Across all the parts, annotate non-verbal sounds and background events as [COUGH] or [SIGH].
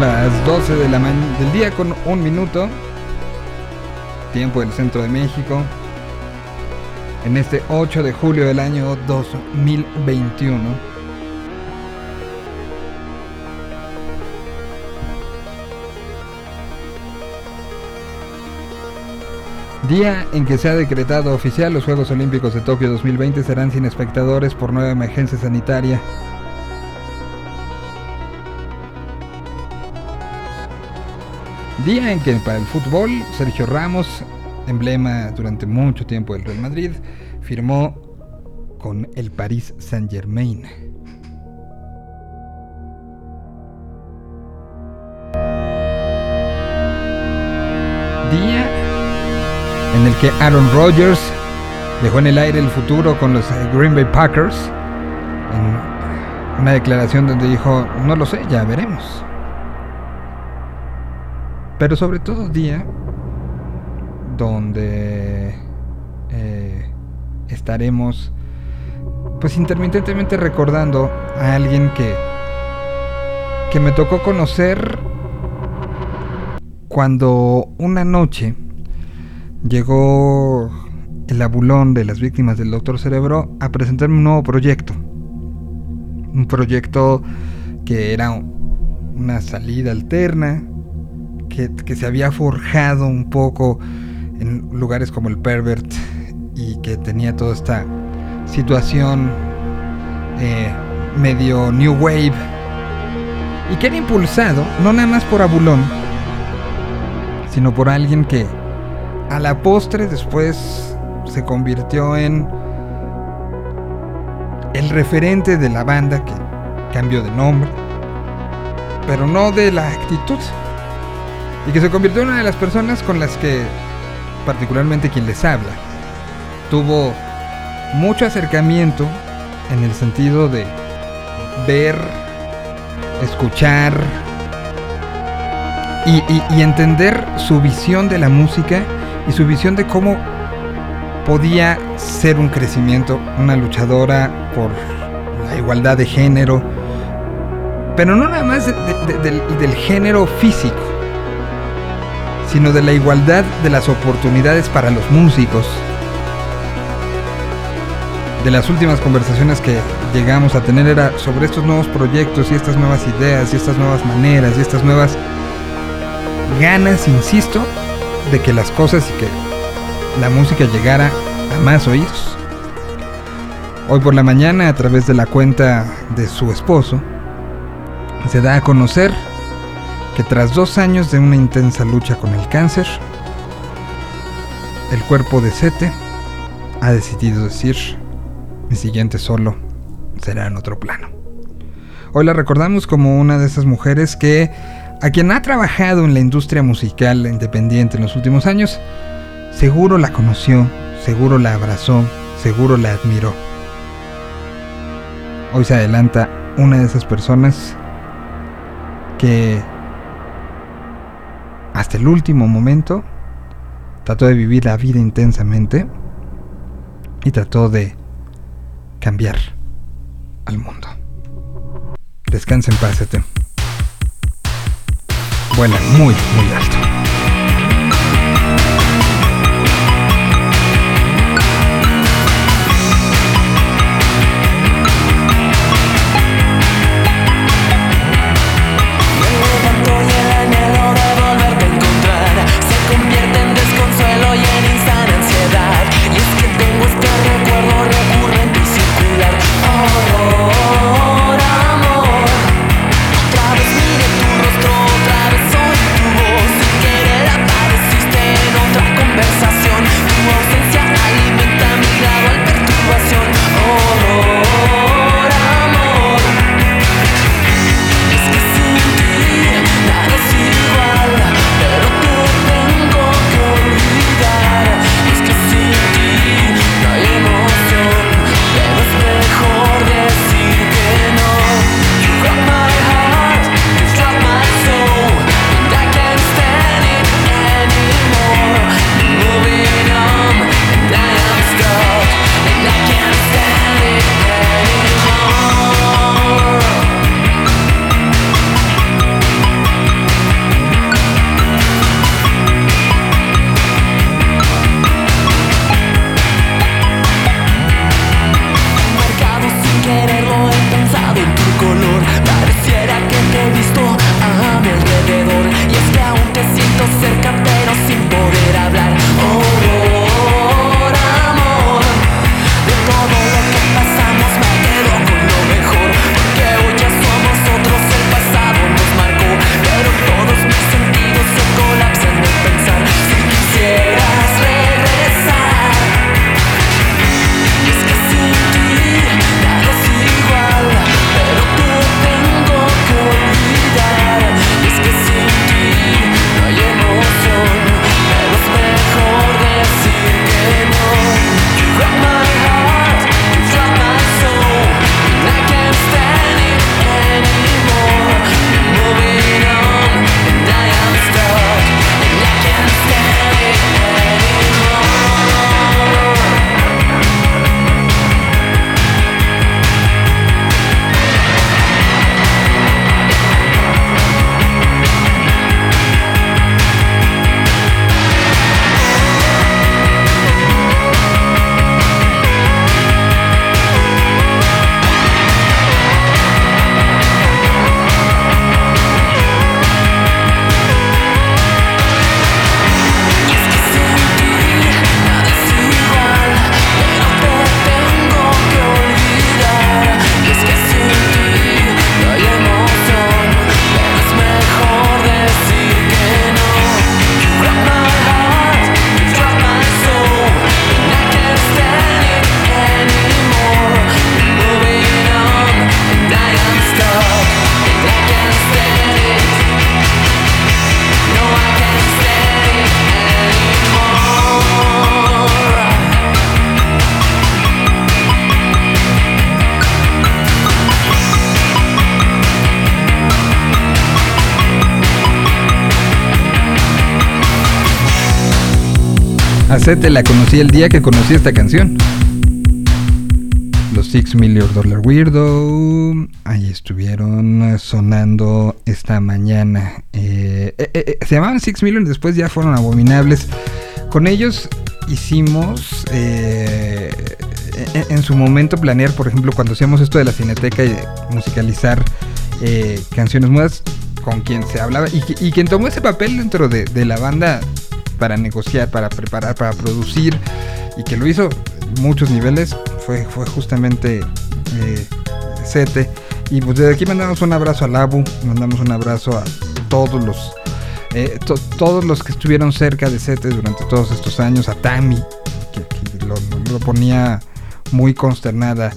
Las 12 de la del día con un minuto. Tiempo del centro de México. En este 8 de julio del año 2021. Día en que se ha decretado oficial los Juegos Olímpicos de Tokio 2020 serán sin espectadores por nueva emergencia sanitaria. Día en que para el fútbol Sergio Ramos, emblema durante mucho tiempo del Real Madrid, firmó con el Paris Saint-Germain. Día en el que Aaron Rodgers dejó en el aire el futuro con los Green Bay Packers en una declaración donde dijo, no lo sé, ya veremos pero sobre todo día donde eh, estaremos pues intermitentemente recordando a alguien que que me tocó conocer cuando una noche llegó el abulón de las víctimas del Doctor Cerebro a presentarme un nuevo proyecto. Un proyecto que era una salida alterna, que, se había forjado un poco en lugares como el Pervert y que tenía toda esta situación eh, medio New Wave y que era impulsado no nada más por Abulón, sino por alguien que a la postre después se convirtió en el referente de la banda que cambió de nombre, pero no de la actitud y que se convirtió en una de las personas con las que, particularmente quien les habla, tuvo mucho acercamiento en el sentido de ver, escuchar y, entender su visión de la música y su visión de cómo podía ser un crecimiento, una luchadora por la igualdad de género, pero no nada más del género físico, sino de la igualdad de las oportunidades para los músicos. De las últimas conversaciones que llegamos a tener era sobre estos nuevos proyectos y estas nuevas ideas y estas nuevas maneras y estas nuevas ganas, insisto, de que las cosas y que la música llegara a más oídos. Hoy por la mañana, a través de la cuenta de su esposo, se da a conocer que tras dos años de una intensa lucha con el cáncer, el cuerpo de Sete ha decidido decir, mi siguiente solo será en otro plano. Hoy la recordamos como una de esas mujeres que, a quien ha trabajado en la industria musical independiente en los últimos años, seguro la conoció, seguro la abrazó, seguro la admiró. Hoy se adelanta una de esas personas que hasta el último momento, trató de vivir la vida intensamente y trató de cambiar al mundo. Descansa en paz, Vuela muy, muy alto. A Sete la conocí el día que conocí esta canción. Los Six Million Dollar Weirdo. Ahí estuvieron sonando esta mañana. Eh, eh, eh, se llamaban Six Million, después ya fueron abominables. Con ellos hicimos en, su momento planear, por ejemplo, cuando hacíamos esto de la cineteca y musicalizar canciones mudas, con quien se hablaba y, quien tomó ese papel dentro de, la banda para negociar, para preparar, para producir y que lo hizo en muchos niveles fue, fue justamente eh. Y pues desde aquí mandamos un abrazo a Abu, mandamos un abrazo a todos los eh, todos los que estuvieron cerca de Sete durante todos estos años, a Tami, que, lo, lo, ponía muy consternada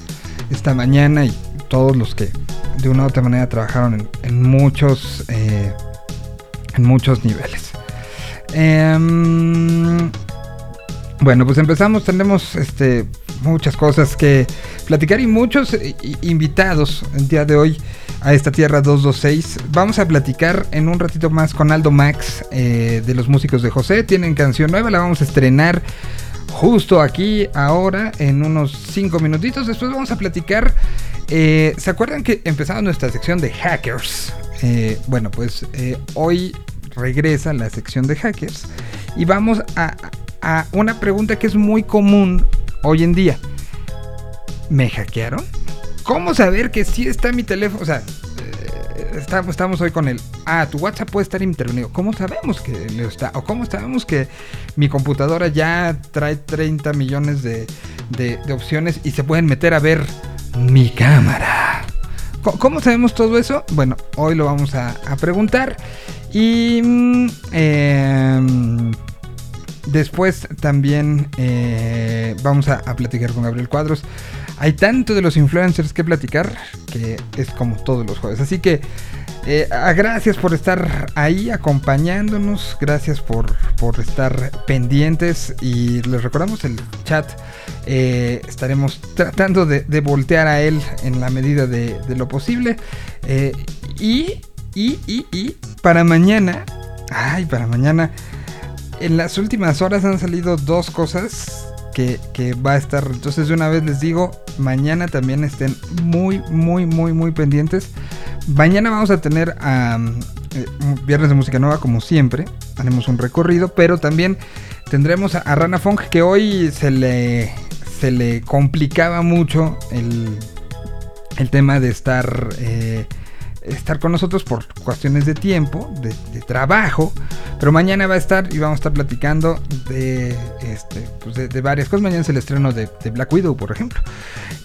esta mañana y todos los que de una u otra manera trabajaron en, muchos eh, en muchos niveles. Em, bueno, pues empezamos, tenemos este, muchas cosas que platicar y muchos eh, invitados el día de hoy a esta Tierra 226. Vamos a platicar en un ratito más con Aldo Max eh, de los músicos de José. Tienen canción nueva, la vamos a estrenar justo aquí, ahora, en unos 5 minutitos. Después vamos a platicar eh, ¿Se acuerdan que empezamos nuestra sección de hackers? Bueno, pues hoy regresa la sección de hackers y vamos a, una pregunta que es muy común hoy en día. ¿Me hackearon? ¿Cómo saber que sí está mi teléfono? O sea, estamos, estamos, hoy con el... Ah, tu WhatsApp puede estar intervenido. ¿Cómo sabemos que está? ¿O cómo sabemos que mi computadora ya trae 30 millones de, de opciones y se pueden meter a ver mi cámara. ¿Cómo sabemos todo eso? Bueno, hoy lo vamos a, preguntar. Y mm, em, después también eh, vamos a, platicar con Gabriel Cuadros. Hay tanto de los influencers que platicar que es como todos los jueves. Así que eh, gracias por estar ahí acompañándonos, gracias por, estar pendientes y les recordamos el chat. Eh, estaremos tratando de, voltear a él en la medida de, lo posible. Eh, y, y, y, y para mañana, ay, para mañana, en las últimas horas han salido dos cosas que, que, va a estar. Entonces, de una vez les digo, mañana también estén muy, muy, muy, muy pendientes. Mañana vamos a tener a eh, Viernes de Música Nueva como siempre. Haremos un recorrido, pero también tendremos a, Rana Funk que hoy se le, se le complicaba mucho el, el tema de estar... Eh, estar con nosotros por cuestiones de tiempo, de, trabajo, pero mañana va a estar y vamos a estar platicando de, este, pues de, varias cosas. Mañana es el estreno de, Black Widow, por ejemplo.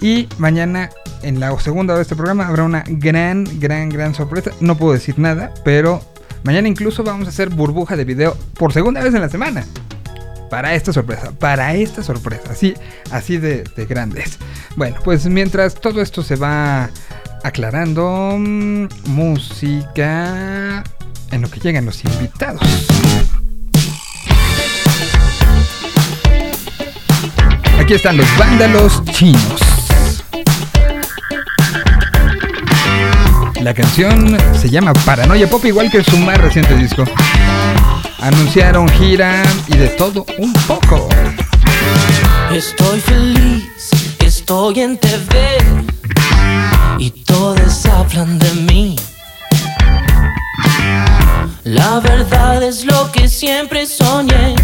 Y mañana, en la segunda de este programa, habrá una gran, gran, gran sorpresa. No puedo decir nada, pero mañana incluso vamos a hacer burbuja de video por segunda vez en la semana. Para esta sorpresa, para esta sorpresa, así, así de, de grandes. Bueno, pues mientras todo esto se va aclarando mm, música en lo que llegan los invitados. Aquí están los vándalos chinos. La canción se llama Paranoia Pop, igual que su más reciente disco. Anunciaron gira y de todo un poco. Estoy feliz, estoy en TV y todos hablan de mí. La verdad es lo que siempre soñé.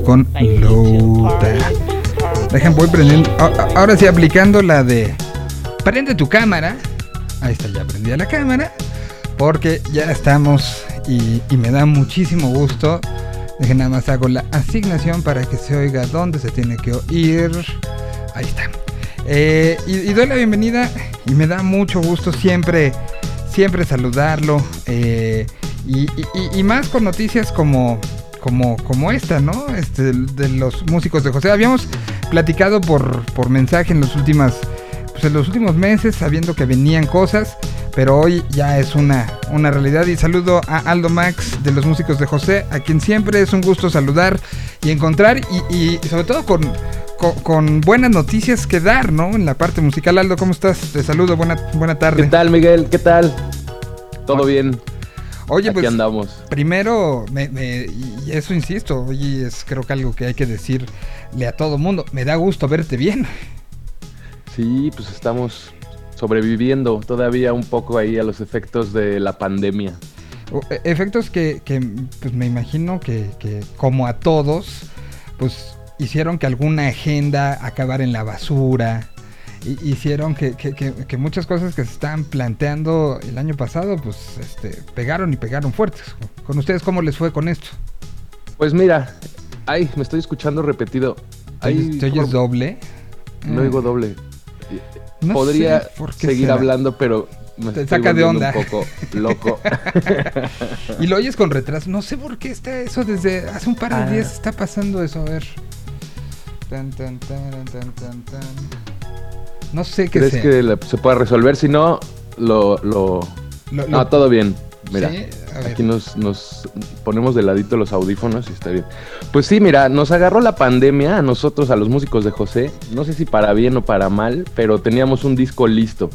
Con Louta. Dejen, voy prendiendo. a- a- Ahora sí, aplicando la de prende tu cámara. Ahí está, ya prendí la cámara. Porque ya estamos y, me da muchísimo gusto. Dejen nada más hago la asignación para que se oiga dónde se tiene que oír. Ahí está. Eh, y, doy la bienvenida y me da mucho gusto siempre, siempre saludarlo. eh, y más con noticias como, como, como esta, ¿no? Este, de los músicos de José. Habíamos platicado por, por mensaje en los últimas, pues en los últimos meses, sabiendo que venían cosas. Pero hoy ya es una, una realidad y saludo a Aldo Max de los músicos de José, a quien siempre es un gusto saludar y encontrar y, y sobre todo con, con, con buenas noticias que dar, ¿no? En la parte musical. Aldo, ¿cómo estás? Te saludo, buena, buena tarde. ¿Qué tal, Miguel? ¿Qué tal? ¿Todo bien? Oye, Aquí pues andamos. primero, me, me- y eso insisto, oye, es creo que algo que hay que decirle a todo mundo. Me da gusto verte bien. Sí, pues estamos sobreviviendo todavía un poco ahí a los efectos de la pandemia. E- Efectos que, que, pues me imagino que, que como a todos, pues hicieron que alguna agenda acabara en la basura. Hi- Hicieron que, que- que- que muchas cosas que se estaban planteando el año pasado, pues este, pegaron y pegaron fuertes. ¿Con ustedes cómo les fue con esto? Pues mira, ay, me estoy escuchando repetido. ¿Te oyes- Ay, ¿Te oyes doble? No Ah, oigo doble. no Podría sé por qué seguir será. hablando, pero me Te saca de onda. un poco loco. [LAUGHS] Y lo oyes con retraso. No sé por qué está eso desde hace un par de Ah. días está pasando eso. A ver. Tan, tan, tan, tan, tan, tan. No sé qué ¿Crees sea. que la- se pueda resolver? Si no, lo... lo... Lo- No, todo bien. Mira, Sí, aquí nos, nos ponemos de ladito los audífonos y está bien. Pues sí, mira, nos agarró la pandemia a nosotros, a los músicos de José. No sé si para bien o para mal, pero teníamos un disco listo.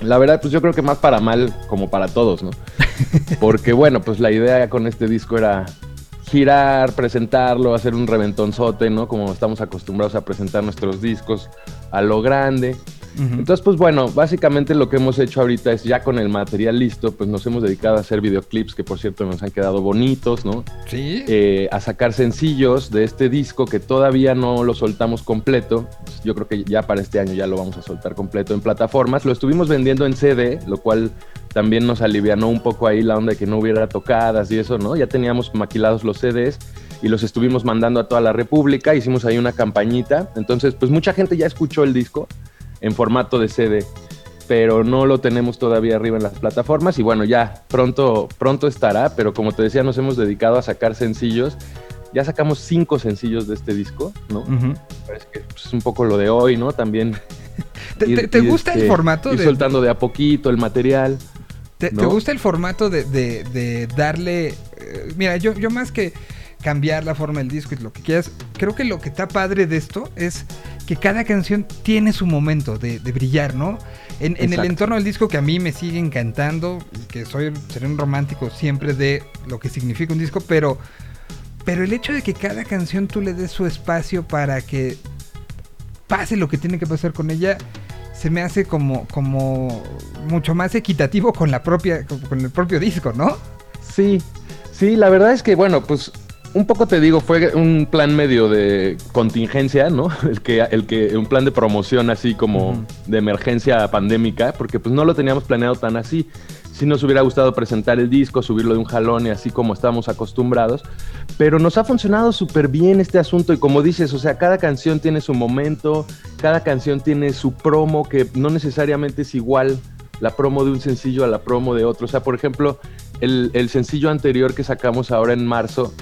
La verdad, pues yo creo que más para mal como para todos, ¿no? [LAUGHS] Porque bueno, pues la idea con este disco era girar, presentarlo, hacer un reventonzote, ¿no? Como estamos acostumbrados a presentar nuestros discos a lo grande. Ujú. Entonces, pues bueno, básicamente lo que hemos hecho ahorita es ya con el material listo, pues nos hemos dedicado a hacer videoclips que por cierto nos han quedado bonitos, ¿no? sí. Eh, a sacar sencillos de este disco que todavía no lo soltamos completo. Yo creo que ya para este año ya lo vamos a soltar completo en plataformas. Lo estuvimos vendiendo en CD, lo cual también nos alivianó un poco ahí la onda de que no hubiera tocadas y eso, ¿no? Ya teníamos maquilados los CDs y los estuvimos mandando a toda la República. Hicimos ahí una campañita. Entonces, pues mucha gente ya escuchó el disco en formato de CD pero no lo tenemos todavía arriba en las plataformas y bueno, ya pronto, pronto estará, pero como te decía, nos hemos dedicado a sacar sencillos. Ya sacamos cinco sencillos de este disco, ¿no? Ujú. Parece que pues, es un poco lo de hoy, ¿no? También. ¿Te, ir- te- te ir, gusta el este, formato ir de, soltando de a poquito el material. te, gusta el formato de, de- de darle eh, mira yo, yo más que cambiar la forma del disco y lo que quieras. Creo que lo que está padre de esto es que cada canción tiene su momento de, de brillar no en, en el entorno del disco que a mí me sigue encantando que soy seré un romántico siempre de lo que significa un disco pero pero el hecho de que cada canción tú le des su espacio para que pase lo que tiene que pasar con ella, se me hace como, como mucho más equitativo con la propia, con el propio disco, ¿no? Sí, sí, la verdad es que, bueno, pues un poco te digo, fue un plan medio de contingencia, ¿no? [LAUGHS] El que, el que, un plan de promoción así como de emergencia pandémica, porque pues no lo teníamos planeado tan así. Sí nos hubiera gustado presentar el disco, subirlo de un jalón y así como estábamos acostumbrados, pero nos ha funcionado súper bien este asunto y como dices, o sea, cada canción tiene su momento, cada canción tiene su promo que no necesariamente es igual la promo de un sencillo a la promo de otro. O sea, por ejemplo, el, el sencillo anterior que sacamos ahora en marzo,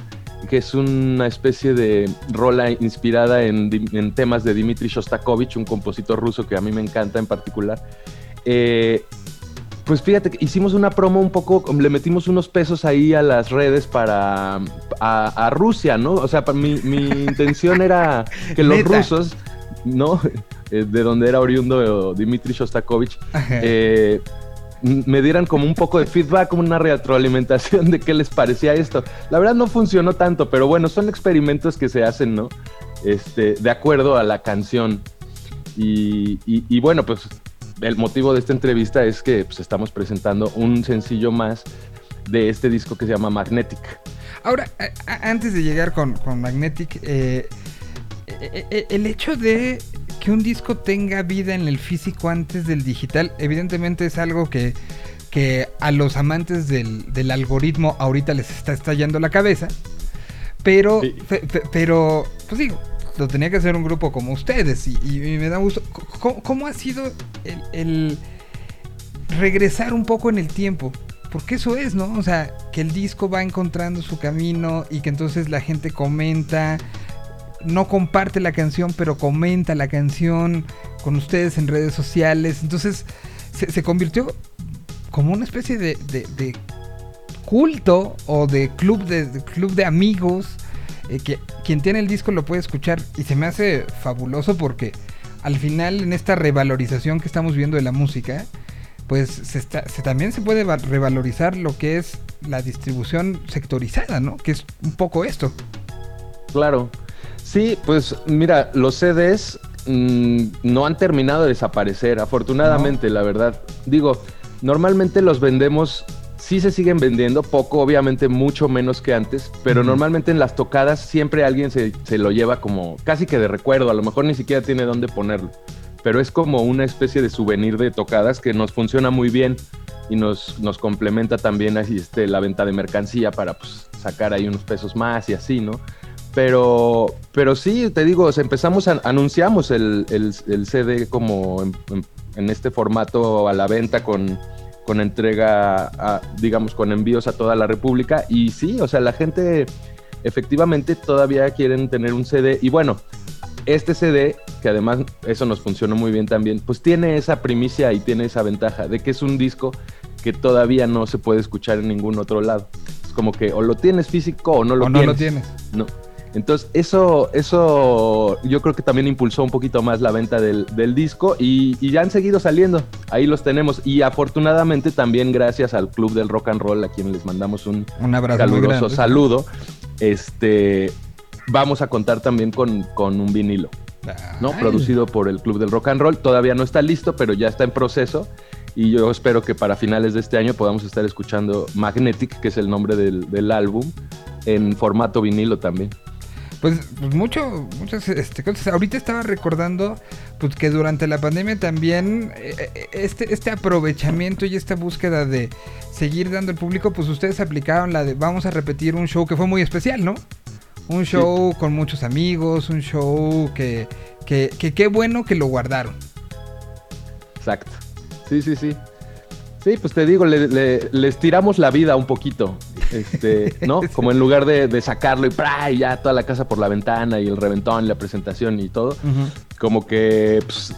que es una especie de rola inspirada en, en temas de Dmitri Shostakovich, un compositor ruso que a mí me encanta en particular. Eh, pues fíjate hicimos una promo un poco, le metimos unos pesos ahí a las redes para a, a Rusia, ¿no? O sea, mi, mi intención era que los Neta. rusos, ¿no? [LAUGHS] Eh, De donde era oriundo Dmitri Shostakovich, eh, me dieran como un poco de feedback, como una retroalimentación de qué les parecía esto. La verdad no funcionó tanto, pero bueno, son experimentos que se hacen, ¿no? Este, de acuerdo a la canción. Y, bueno, pues el motivo de esta entrevista es que pues, estamos presentando un sencillo más de este disco que se llama Magnetic. Ahora, antes de llegar con, con Magnetic, eh, eh, eh, el hecho de que un disco tenga vida en el físico antes del digital, evidentemente es algo que, que a los amantes del, del algoritmo ahorita les está estallando la cabeza. Pero, Sí. fe- fe- pero, pues digo, lo tenía que hacer un grupo como ustedes y, y me da gusto. ¿Cómo, cómo ha sido el, el regresar un poco en el tiempo? Porque eso es, ¿no? O sea, que el disco va encontrando su camino y que entonces la gente comenta, no comparte la canción, pero comenta la canción con ustedes en redes sociales. Entonces se, convirtió como una especie de, culto o de club de, club de amigos. eh, que quien tiene el disco lo puede escuchar y se me hace fabuloso porque al final en esta revalorización que estamos viendo de la música, pues se está, se, también se puede va- revalorizar lo que es la distribución sectorizada, ¿no? Que es un poco esto. Claro. Sí, pues mira, los CDs mm, no han terminado de desaparecer, afortunadamente, la verdad. Digo, normalmente los vendemos, sí se siguen vendiendo, poco, obviamente mucho menos que antes, pero normalmente en las tocadas siempre alguien se, se lo lleva como casi que de recuerdo, a lo mejor ni siquiera tiene dónde ponerlo, pero es como una especie de souvenir de tocadas que nos funciona muy bien y nos, nos complementa también así este, la venta de mercancía para pues, sacar ahí unos pesos más y así, ¿no? Pero, pero sí, te digo, o sea, empezamos, a, anunciamos el, el- el CD como en, en- este formato a la venta con, con entrega, a- digamos, con envíos a toda la República. Y sí, o sea, la gente efectivamente todavía quieren tener un CD. Y bueno, este CD, que además eso nos funcionó muy bien también, pues tiene esa primicia y tiene esa ventaja de que es un disco que todavía no se puede escuchar en ningún otro lado. Es como que o lo tienes físico o no lo o no tienes. lo tienes. No. Entonces, eso, eso yo creo que también impulsó un poquito más la venta del, del disco y, y ya han seguido saliendo. Ahí los tenemos. Y afortunadamente también gracias al Club del Rock and Roll, a quien les mandamos un Un abrazo muy caluroso saludo, este, vamos a contar también con, con un vinilo, ¿no? Ay. Producido por el Club del Rock and Roll. Todavía no está listo, pero ya está en proceso. Y yo espero que para finales de este año podamos estar escuchando Magnetic, que es el nombre del, del álbum, en formato vinilo también. Pues, pues mucho, muchas este, cosas. Ahorita estaba recordando pues que durante la pandemia también eh, eh, este, este aprovechamiento y esta búsqueda de seguir dando al público, pues ustedes aplicaron la de vamos a repetir un show que fue muy especial, ¿no? Un show con muchos amigos, un show que, que, que qué bueno que lo guardaron. Exacto. Sí, sí, sí. Sí, pues te digo, le- le- les tiramos la vida un poquito, este, ¿no? [LAUGHS] Como en lugar de, de sacarlo y, ya toda la casa por la ventana y el reventón y la presentación y todo, como que pues,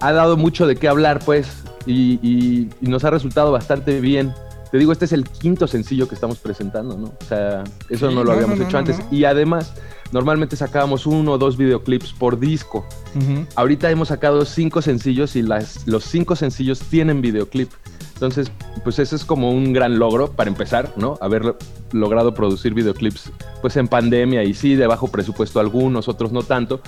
ha dado mucho de qué hablar, pues, y, y- y nos ha resultado bastante bien. Te digo, este es el quinto sencillo que estamos presentando, ¿no? O sea, eso Sí, no lo no, habíamos no, hecho no, antes. Y además, normalmente sacábamos uno o dos videoclips por disco. Ujú. Ahorita hemos sacado cinco sencillos y las, los cinco sencillos tienen videoclip. Entonces, pues ese es como un gran logro para empezar, ¿no? Haber logrado producir videoclips pues en pandemia y sí, de bajo presupuesto algunos, otros no tanto.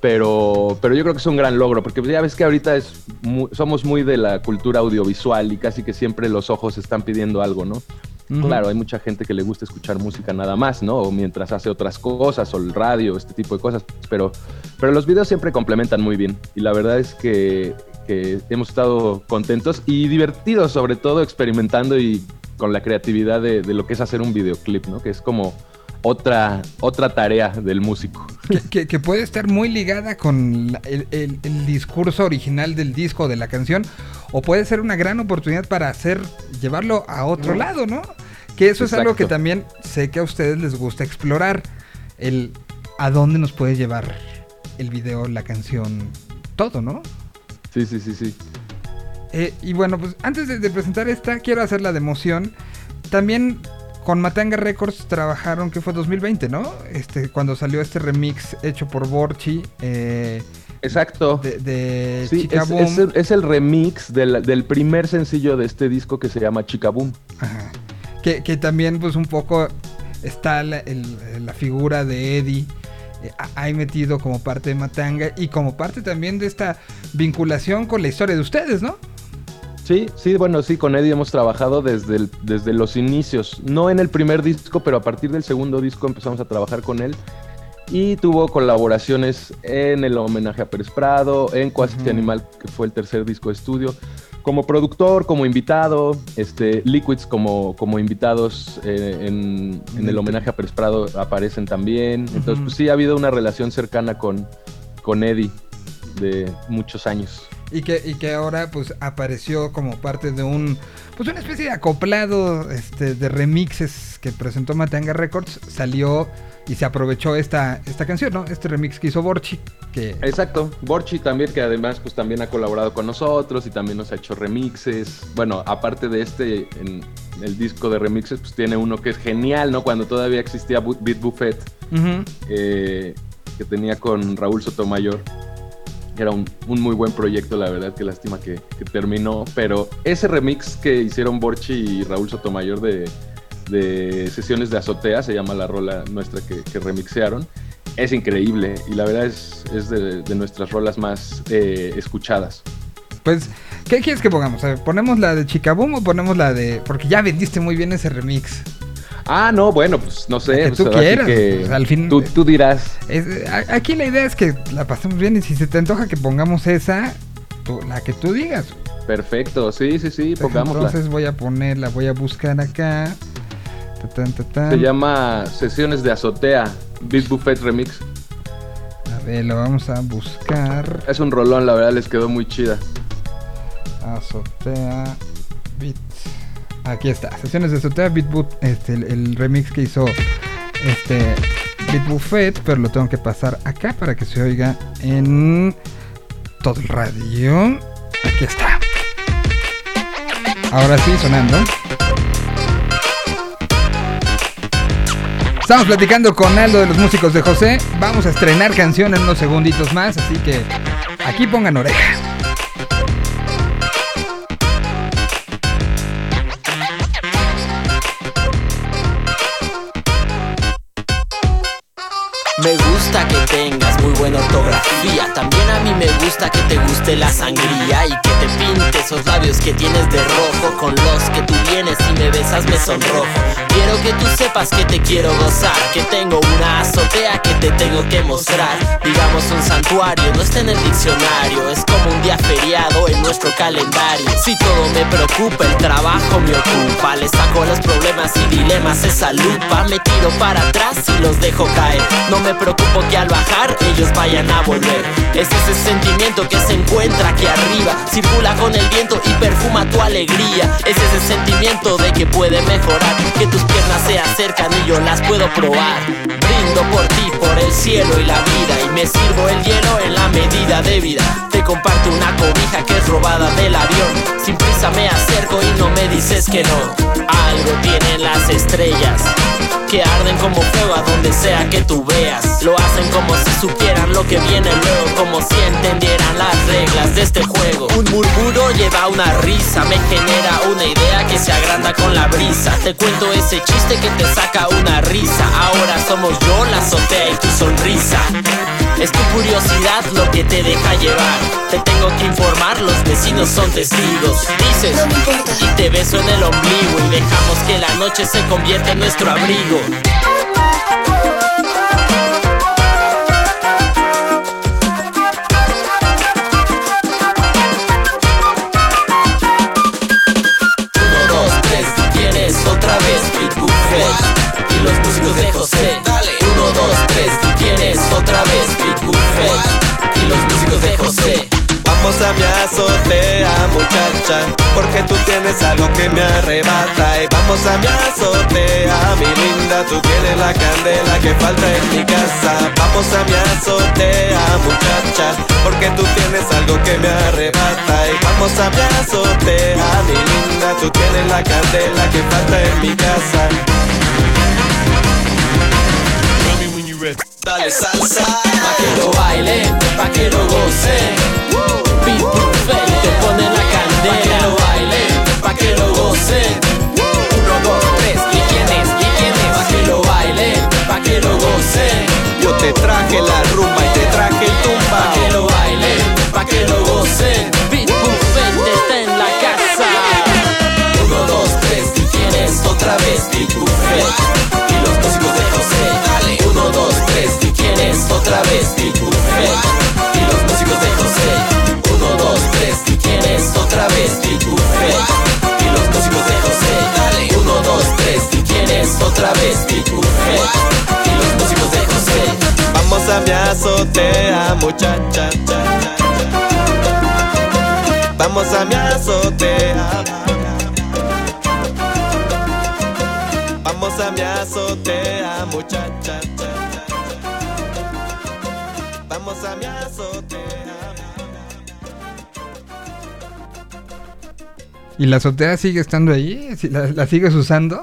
Pero, pero yo creo que es un gran logro, porque ya ves que ahorita es mu- somos muy de la cultura audiovisual y casi que siempre los ojos están pidiendo algo, ¿no? Claro, hay mucha gente que le gusta escuchar música nada más, ¿no? O mientras hace otras cosas, o el radio, este tipo de cosas. Pero, pero los videos siempre complementan muy bien. Y la verdad es que, que hemos estado contentos y divertidos, sobre todo experimentando y con la creatividad de, de lo que es hacer un videoclip, ¿no? Que es como otra, otra tarea del músico. que, que- que puede estar muy ligada con la- el, el- el discurso original del disco de la canción o puede ser una gran oportunidad para hacer llevarlo a otro lado, ¿no? Que eso es algo que también sé que a ustedes les gusta explorar el a dónde nos puede llevar el video, la canción, todo, ¿no? Sí, sí, sí, sí. Eh, y bueno, pues antes de, de presentar esta, quiero hacer la de emoción. También con Matanga Records trabajaron, que fue 2020, ¿no? Este, cuando salió este remix hecho por Borchi eh, Exacto. de, de Sí, Chica es, Boom. es el, es el remix del, del primer sencillo de este disco que se llama Chica Boom. Ajá. Que, que también, pues, un poco está la, el- la figura de Eddie ahí metido como parte de Matanga y como parte también de esta vinculación con la historia de ustedes, ¿no? Sí, sí, bueno, sí, con Eddie hemos trabajado desde, el- desde los inicios. No en el primer disco, pero a partir del segundo disco empezamos a trabajar con él. Y tuvo colaboraciones en el homenaje a Pérez Prado, en Cuasi. Animal, que fue el tercer disco de estudio. Como productor, como invitado, este, Liquids como, como invitados eh, en, en el homenaje a Pérez Prado aparecen también. Entonces, pues sí, ha habido una relación cercana con, con Eddie de muchos años. Y que, y que ahora pues apareció como parte de un pues una especie de acoplado este, de remixes que presentó Matanga Records, salió y se aprovechó esta, esta canción, ¿no? Este remix que hizo Borchi, que Exacto, Borchi también, que además pues también ha colaborado con nosotros y también nos ha hecho remixes. Bueno, aparte de este, en el disco de remixes, pues tiene uno que es genial, ¿no? Cuando todavía existía Beat Buffet, eh, que tenía con Raúl Sotomayor. que Era un, un muy buen proyecto, la verdad, qué lástima que, que terminó. Pero ese remix que hicieron Borchi y Raúl Sotomayor de, de Sesiones de Azotea, se llama la rola nuestra que, que remixearon, es increíble y la verdad es, es de, de nuestras rolas más eh, escuchadas. Pues, ¿qué quieres que pongamos? ¿ponemos la de Chicaboom o ponemos la de...? Porque ya vendiste muy bien ese remix. Ah, no, bueno, pues no sé. Que pues, tú quieras, que pues, al fin- tú, tú dirás. Es- aquí la idea es que la pasemos bien y si se te antoja que pongamos esa, tú- la que tú digas. Perfecto, sí, sí, sí, pongámosla. Entonces voy a ponerla, voy a buscar acá. Se llama Sesiones de Azotea, Beat Buffet Remix. A ver, lo vamos a buscar. Es un rolón, la verdad, les quedó muy chida. Azotea Beat. Aquí está. Sesiones de Azotea Beat. Este, el, el remix que hizo este Beat Buffet. Pero lo tengo que pasar acá para que se oiga en todo el radio. Aquí está. Ahora sí, sonando. Estamos platicando con Aldo de los músicos de José. Vamos a estrenar canción en unos segunditos más, así que aquí pongan oreja. Me gusta que tengas muy buena ortografía. También a mí me gusta que te guste la sangría y que te pinte esos labios que tienes de rojo. Con los que tú vienes y me besas me sonrojo. Quiero que tú sepas que te quiero gozar. Que tengo una azotea que te tengo que mostrar. Digamos un santuario, no está en el diccionario. Es como un día feriado en nuestro calendario. Si todo me preocupa, el trabajo me ocupa. Le saco los problemas y dilemas esa lupa. Me tiro para atrás y los dejo caer. No me preocupo que al bajar ellos vayan a volver. Es ese sentimiento que se encuentra aquí arriba. Circula con el viento y perfuma tu alegría. Es ese sentimiento de que puede mejorar. Que tus piernas se acercan y yo las puedo probar. Por ti, por el cielo y la vida. Y me sirvo el hielo en la medida debida. Te comparto una cobija que es robada del avión. Sin prisa me acerco y no me dices que no. Algo tienen las estrellas que arden como fuego a donde sea que tú veas. Lo hacen como si supieran lo que viene luego, como si entendieran las reglas de este juego. Un murmuro lleva una risa, me genera una idea que se agranda con la brisa. Te cuento ese chiste que te saca una risa. Ahora somos yo, la azotea y tu sonrisa. Es tu curiosidad lo que te deja llevar. Te tengo que informar, los vecinos son testigos. Dices, No me importa. y te beso en el ombligo y dejamos que la noche se convierta en nuestro abrigo. A mi azotea, muchacha, porque tú tienes algo que me arrebata. Y vamos a mi azotea, mi linda, tú tienes la candela que falta en mi casa. Vamos a mi azotea, muchacha, porque tú tienes algo que me arrebata. Y vamos a mi azotea, mi linda, tú tienes la candela que falta en mi casa. Dale salsa. Pa' que lo bailen, pa' que lo gocen. Buffet te pone la candela. Pa' que lo bailen, pa' que lo gocen. Uno, dos, tres, ¿y quién es? ¿Y quién es? Pa' que lo bailen, pa' que lo gocen. Yo te traje la rumba y te traje el Pa' tumba. que lo bailen, pa' que lo gocen. Buffet está en la casa. Uno, dos, tres, ¿y quién es? Otra vez Big Buffet y los músicos de José. Dale. Uno, dos, tres, ¿y quién es? Otra vez Big Otra vez y los músicos de José. Vamos a mi azotea, muchacha. Vamos a mi azotea. Vamos a mi azotea, muchacha. Vamos a mi azotea. ¿Y la azotea sigue estando ahí? ¿Sí ¿La, la sigues usando?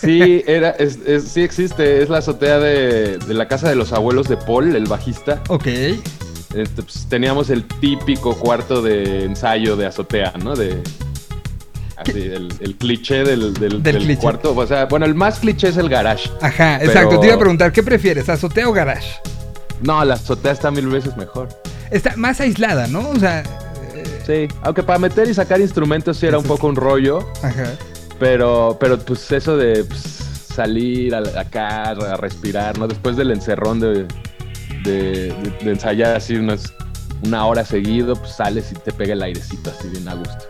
Sí, era, es- es- sí existe, es la azotea de, de la casa de los abuelos de Paul, el bajista. Ok. Este, pues, teníamos el típico cuarto de ensayo de azotea, ¿no? De así, el, el cliché del, del- Del del cliché. cuarto. O sea, bueno, el más cliché es el garage. Ajá, Pero- exacto. Te iba a preguntar, ¿qué prefieres, azotea o garage? No, la azotea está mil veces mejor. Está más aislada, ¿no? O sea, eh, Sí, aunque para meter y sacar instrumentos sí era un poco un rollo, ajá. Pero, pero pues eso de pues, salir a, acá a respirar, ¿no? Después del encerrón de, de, ensayar así unas, una hora seguido, pues sales y te pega el airecito así bien a gusto.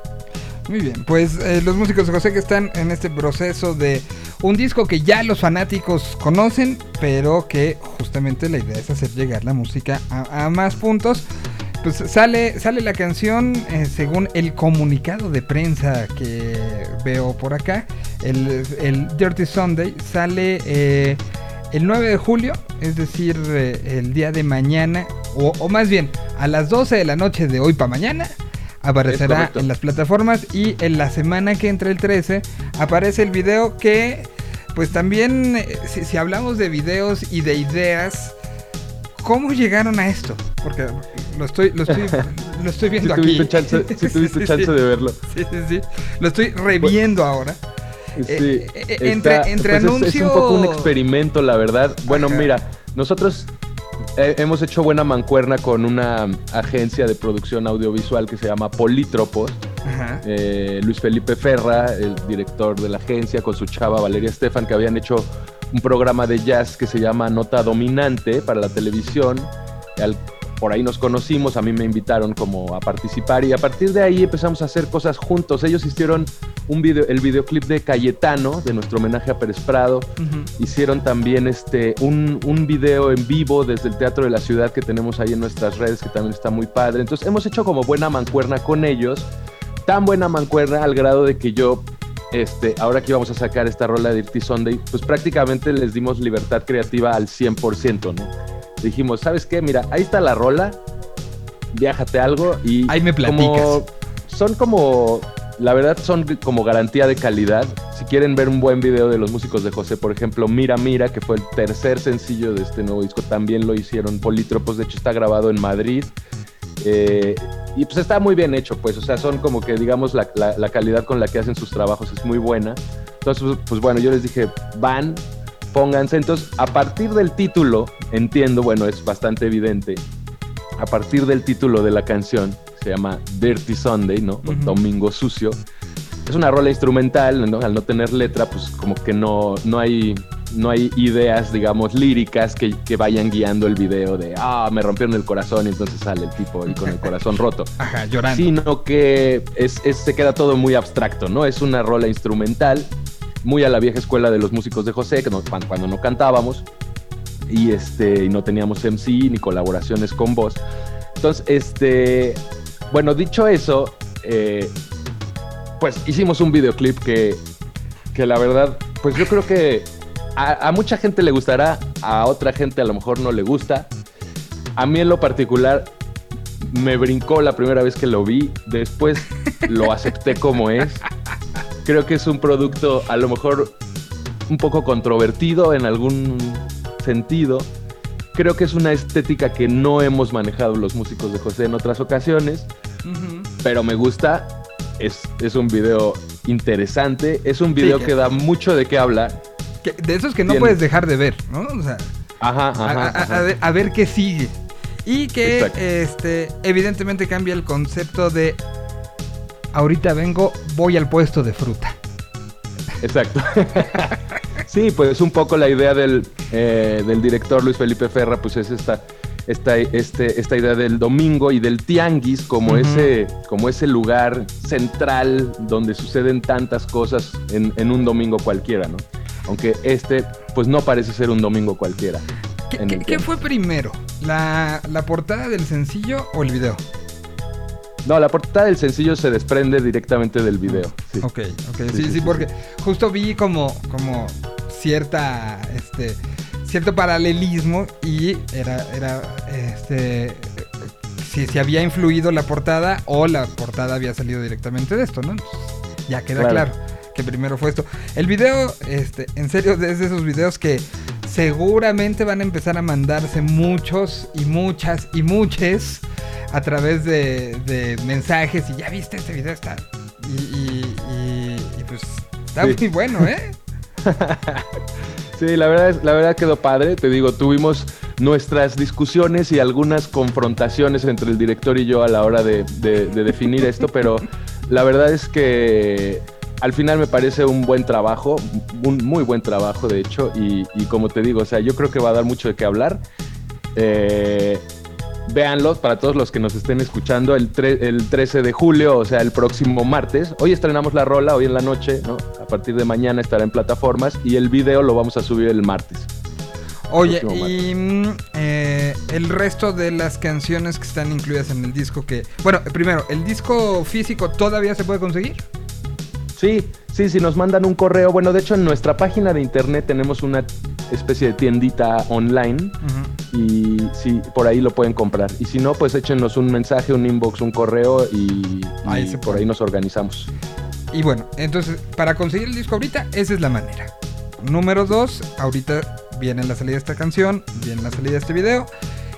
Muy bien, pues eh, los músicos de José que están en este proceso de un disco que ya los fanáticos conocen, pero que justamente la idea es hacer llegar la música a más puntos. Pues sale, sale la canción eh, según el comunicado de prensa que veo por acá. El, el Dirty Sunday sale eh, el 9 de julio, es decir, eh, el día de mañana, o, o más bien a las 12 de la noche de hoy para mañana. Aparecerá en las plataformas y en la semana que entra el 13 aparece el video que, pues también, eh, si, si hablamos de videos y de ideas, ¿cómo llegaron a esto? Porque lo estoy, lo estoy, [LAUGHS] lo estoy viendo aquí. chance, [LAUGHS] sí tuviste Sí, chance de verlo. Sí, sí, sí. Lo estoy reviendo ahora. Sí, Eh, eh, entre- entre pues es- es, anuncio- un poco un experimento, la verdad. Bueno, Ajá. mira, nosotros eh, hemos hecho buena mancuerna con una agencia de producción audiovisual que se llama Polítropos. Ajá. Eh, Luis Felipe Ferra, el director de la agencia, con su chava Valeria Estefan, que habían hecho un programa de jazz que se llama Nota Dominante para la televisión. Al- por ahí nos conocimos, a mí me invitaron como a participar y a partir de ahí empezamos a hacer cosas juntos. Ellos hicieron un video, el videoclip de Cayetano, de nuestro homenaje a Pérez Prado. Hicieron también este, un, un video en vivo desde el Teatro de la Ciudad que tenemos ahí en nuestras redes, que también está muy padre. Entonces hemos hecho como buena mancuerna con ellos, tan buena mancuerna al grado de que yo, este, ahora que íbamos a sacar esta rola de Dirty Sunday, pues prácticamente les dimos libertad creativa al 100%, ¿no? dijimos, ¿sabes qué? Mira, ahí está la rola, viájate algo y... Ahí me como- platicas. son como, la verdad son como garantía de calidad. Si quieren ver un buen video de los músicos de José, por ejemplo, Mira Mira, que fue el tercer sencillo de este nuevo disco, también lo hicieron Polítropos, de hecho está grabado en Madrid. Eh, y pues está muy bien hecho, pues, o sea, son como que, digamos, la, la- la calidad con la que hacen sus trabajos es muy buena. Entonces, pues, pues bueno, yo les dije, van, pónganse. Entonces, a partir del título, entiendo, bueno, es bastante evidente, a partir del título de la canción, se llama Dirty Sunday, ¿no? Domingo Sucio. Es una rola instrumental, ¿no? Al no tener letra, pues como que no, no hay no hay ideas, digamos, líricas que, que vayan guiando el video de, ah, me rompieron el corazón y entonces sale el tipo ahí con el corazón roto [LAUGHS] Ajá, llorando. sino que es, es- se queda todo muy abstracto, ¿no? Es una rola instrumental, muy a la vieja escuela de los músicos de José, que no- cuando, cuando no cantábamos y, este, y no teníamos MC ni colaboraciones con voz. Entonces, este, bueno, dicho eso, eh, pues hicimos un videoclip que, que la verdad, pues yo creo que a, a mucha gente le gustará, a otra gente a lo mejor no le gusta. A mí en lo particular me brincó la primera vez que lo vi, después lo [LAUGHS] acepté como es. Creo que es un producto a lo mejor un poco controvertido en algún sentido. Creo que es una estética que no hemos manejado los músicos de José en otras ocasiones, pero me gusta. Es, es un video interesante, es un video que- que da mucho de qué hablar. Que- de esos que no Bien. puedes dejar de ver, ¿no? O sea, Ajá, a, ajá. a- a- ajá. a ver, a ver qué sigue. Y que Exacto. este evidentemente cambia el concepto de ahorita vengo, voy al puesto de fruta. Exacto. [LAUGHS] sí, pues un poco la idea del, eh, del director Luis Felipe Ferra, pues es esta, esta, este, esta idea del domingo y del tianguis como, ese, como ese lugar central donde suceden tantas cosas en, en un domingo cualquiera, ¿no? Aunque este, pues no parece ser un domingo cualquiera. ¿Qué, fue primero? ¿La, ¿La portada del sencillo o el video? No, la portada del sencillo se desprende directamente del video. sí. Ok, ok, sí, Sí, sí, sí, sí, porque justo vi como, como cierta, este, cierto paralelismo y era, era, este, si, si había influido la portada o la portada había salido directamente de esto, ¿no? Entonces, ya queda claro. Claro. Que primero fue esto. El video, este, en serio, es de esos videos que seguramente van a empezar a mandarse muchos y muchas y muchas a través de, de mensajes y ya viste este video está y, y- y- y, pues está Sí. muy bueno, ¿eh? [LAUGHS] Sí, la verdad, es- la verdad quedó padre. Te digo, tuvimos nuestras discusiones y algunas confrontaciones entre el director y yo a la hora de, de- de definir esto, pero la verdad es que al final me parece un buen trabajo, un muy buen trabajo de hecho, y, y como te digo, o sea, yo creo que va a dar mucho de qué hablar. Eh, véanlo para todos los que nos estén escuchando el, tre- el 13 de julio, o sea, el próximo martes. Hoy estrenamos la rola, hoy en la noche, ¿no? A partir de mañana estará en plataformas y el video lo vamos a subir el martes. Oye, y mm, eh, el resto de las canciones que están incluidas en el disco que... Bueno, primero, ¿el disco físico todavía se puede conseguir? Sí, sí, si nos mandan un correo, bueno, de hecho en nuestra página de internet tenemos una especie de tiendita online y sí, por ahí lo pueden comprar. Y si no, pues échenos un mensaje, un inbox, un correo y, Ahí y se por ahí nos organizamos. Y bueno, entonces, para conseguir el disco ahorita, esa es la manera. Número dos, ahorita viene la salida de esta canción, viene la salida de este video.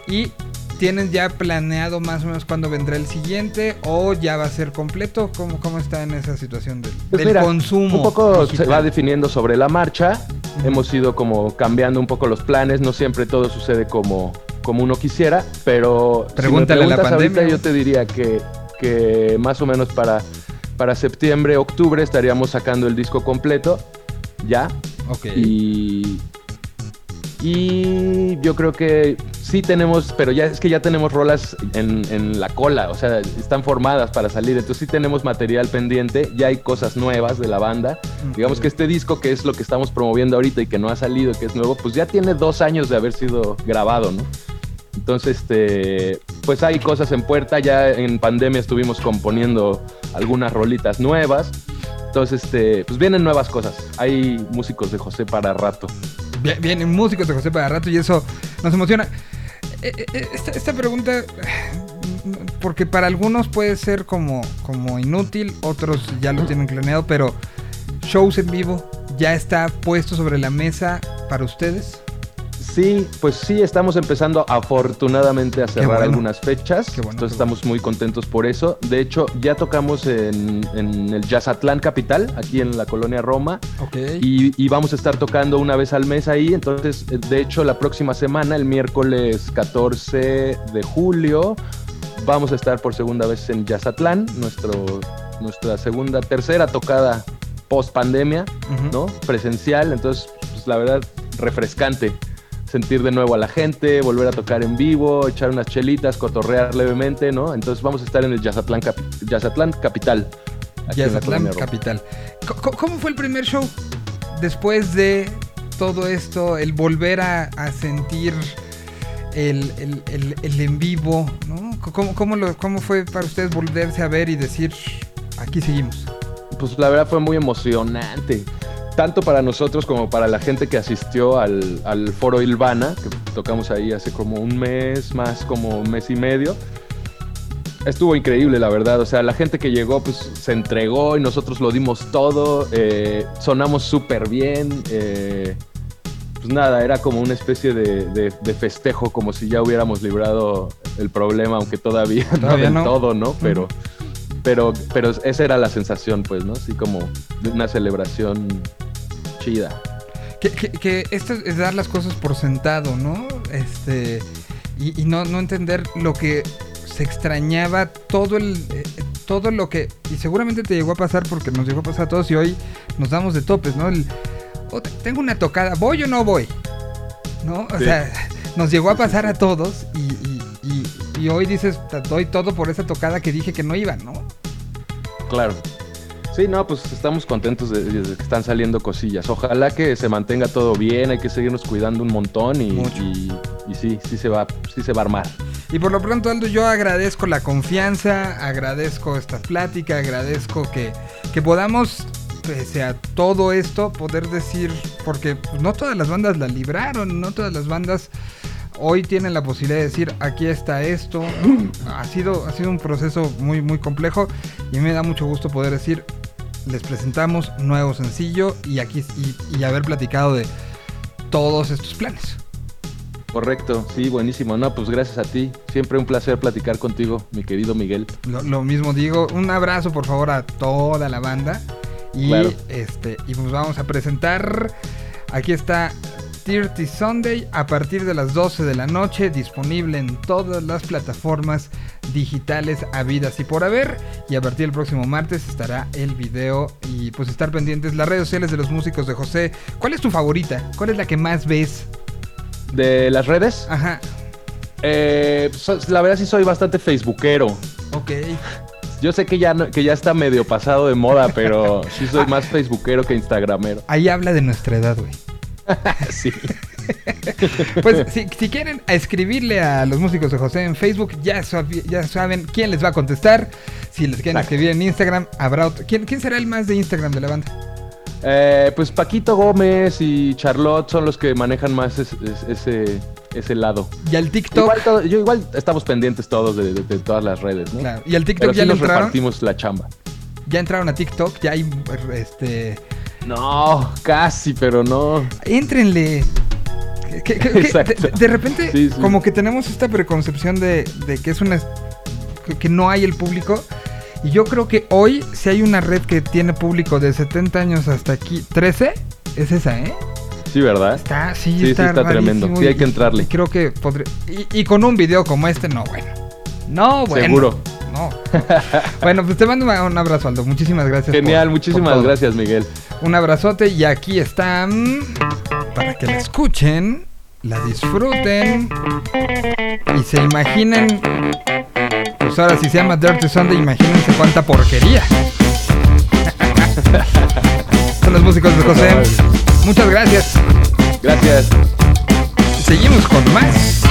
Y tienen ya planeado más o menos cuándo vendrá el siguiente o ya va a ser completo. ¿Cómo, cómo está en esa situación del, Pues del mira, consumo? Un poco se va definiendo sobre la marcha. Hemos ido como cambiando un poco los planes. No siempre todo sucede como, como uno quisiera, pero si me Pregúntale a la ahorita, pandemia. yo te diría que, que más o menos para, para septiembre, octubre estaríamos sacando el disco completo. Ya. Ok. Y, y yo creo que sí tenemos, pero ya es que ya tenemos rolas en, en la cola, o sea, están formadas para salir, entonces sí tenemos material pendiente, ya hay cosas nuevas de la banda. Digamos que este disco, que es lo que estamos promoviendo ahorita y que no ha salido, que es nuevo, pues ya tiene dos años de haber sido grabado, ¿no? Entonces, este, pues hay cosas en puerta, ya en pandemia estuvimos componiendo algunas rolitas nuevas. Entonces, este, pues vienen nuevas cosas. Hay músicos de José para rato. Vi- Vienen músicos de José para rato y eso nos emociona. Eh, eh, eh, esta, esta pregunta, porque para algunos puede ser como, como inútil, otros ya lo tienen planeado, pero shows en vivo ya está puesto sobre la mesa para ustedes. Sí, pues sí, estamos empezando afortunadamente a cerrar bueno. algunas fechas. Bueno, entonces estamos muy contentos por eso. De hecho, ya tocamos en, en el Jazzatlán Capital, aquí en la colonia Roma. Ok. Y, y vamos a estar tocando una vez al mes ahí. Entonces, de hecho, la próxima semana, el miércoles 14 de julio, vamos a estar por segunda vez en Jazzatlán, nuestro, nuestra segunda, tercera tocada post pandemia. ¿no? Presencial. Entonces, pues, la verdad, refrescante sentir de nuevo a la gente, volver a tocar en vivo, echar unas chelitas, cotorrear levemente, ¿no? Entonces vamos a estar en el Capi- Jazzatlán Capital. Yazatlán. Capital. ¿Cómo fue el primer show? Después de todo esto, el volver a, a sentir el, el- el- el en vivo, ¿no? ¿Cómo, cómo lo- cómo fue para ustedes volverse a ver y decir, aquí seguimos? Pues la verdad fue muy emocionante. Tanto para nosotros como para la gente que asistió al, al foro Ilvana, que tocamos ahí hace como un mes, más como un mes y medio. Estuvo increíble, la verdad. O sea, la gente que llegó, pues se entregó y nosotros lo dimos todo. eh, sonamos súper bien. eh, pues nada, era como una especie de, de- de festejo, como si ya hubiéramos librado el problema, aunque todavía, no del todo, ¿no? Pero, pero, pero esa era la sensación, pues, ¿no? Así como de una celebración chida. Que, que- que esto es dar las cosas por sentado, ¿no? Este. Y, y no, no entender lo que se extrañaba, todo el. eh, todo lo que. Y seguramente te llegó a pasar porque nos llegó a pasar a todos y hoy nos damos de topes, ¿no? El, "Oh, te- tengo una tocada, ¿voy o no voy? ¿No? O Sí. sea, nos llegó a pasar a todos y, y- y- y hoy dices, "Te doy todo por esa tocada que dije que no iba, ¿no? Claro. Sí, no, pues estamos contentos de, de que están saliendo cosillas. Ojalá que se mantenga todo bien, hay que seguirnos cuidando un montón y, y- y sí, sí se va, sí se va a armar. Y por lo pronto, Aldo, yo agradezco la confianza, agradezco esta plática, agradezco que, que podamos, pese a todo esto, poder decir, porque no todas las bandas la libraron, no todas las bandas hoy tienen la posibilidad de decir, aquí está esto. [CLEARS THROAT] Ha sido, ha sido un proceso muy, muy complejo y me da mucho gusto poder decir, les presentamos nuevo sencillo y aquí y, y haber platicado de todos estos planes. Correcto, sí, buenísimo. No, pues gracias a ti. Siempre un placer platicar contigo, mi querido Miguel. Lo, lo mismo digo, un abrazo por favor a toda la banda. Y Claro. este, y pues vamos a presentar. Aquí está Dirty Sunday a partir de las 12 de la noche, disponible en todas las plataformas digitales habidas y por haber. Y a partir del próximo martes estará el video. Y pues estar pendientes las redes sociales de los músicos de José. ¿Cuál es tu favorita? ¿Cuál es la que más ves? De las redes, Ajá. eh, la verdad sí soy bastante facebookero. Ok. Yo sé que ya, no- que ya está medio pasado de moda, pero [LAUGHS] sí soy más facebookero que instagramero. Ahí habla de nuestra edad, güey. [LAUGHS] Sí. Pues si, si quieren escribirle a los músicos de José en Facebook, ya, ya saben quién les va a contestar. Si les quieren Exacto. escribir en Instagram, habrá otro. ¿Quién, quién será el más de Instagram de la banda? Eh, pues Paquito Gómez y Charlotte son los que manejan más es- es- ese, ese lado. Y al TikTok. Igual, todo- yo igual estamos pendientes todos de, de- de todas las redes, ¿no? Claro, Y al Pero TikTok sí ya le nos entraron. repartimos la chamba. Ya entraron a TikTok, ya hay este. No, casi, pero no. Éntrenle. Exacto. de, de repente, Sí, sí. como que tenemos esta preconcepción de, de que es una. Que, no hay el público. Y yo creo que hoy, si hay una red que tiene público de 70 años hasta aquí, 13, es esa, ¿eh? Sí, ¿verdad? Está, sí, Sí, sí, está, está tremendo. Sí, hay que entrarle. y creo que podría. Y, y con un video como este, no, bueno. No, bueno. Seguro. No. [LAUGHS] bueno, pues te mando un abrazo, Aldo. Muchísimas gracias. Genial, por- muchísimas por gracias, Miguel. Un abrazote y aquí están. Para que la escuchen, la disfruten y se imaginen. Pues ahora, si se llama Dirty Sunday, imagínense cuánta porquería. [LAUGHS] Son los músicos de José. Muchas gracias. Gracias. Seguimos con más.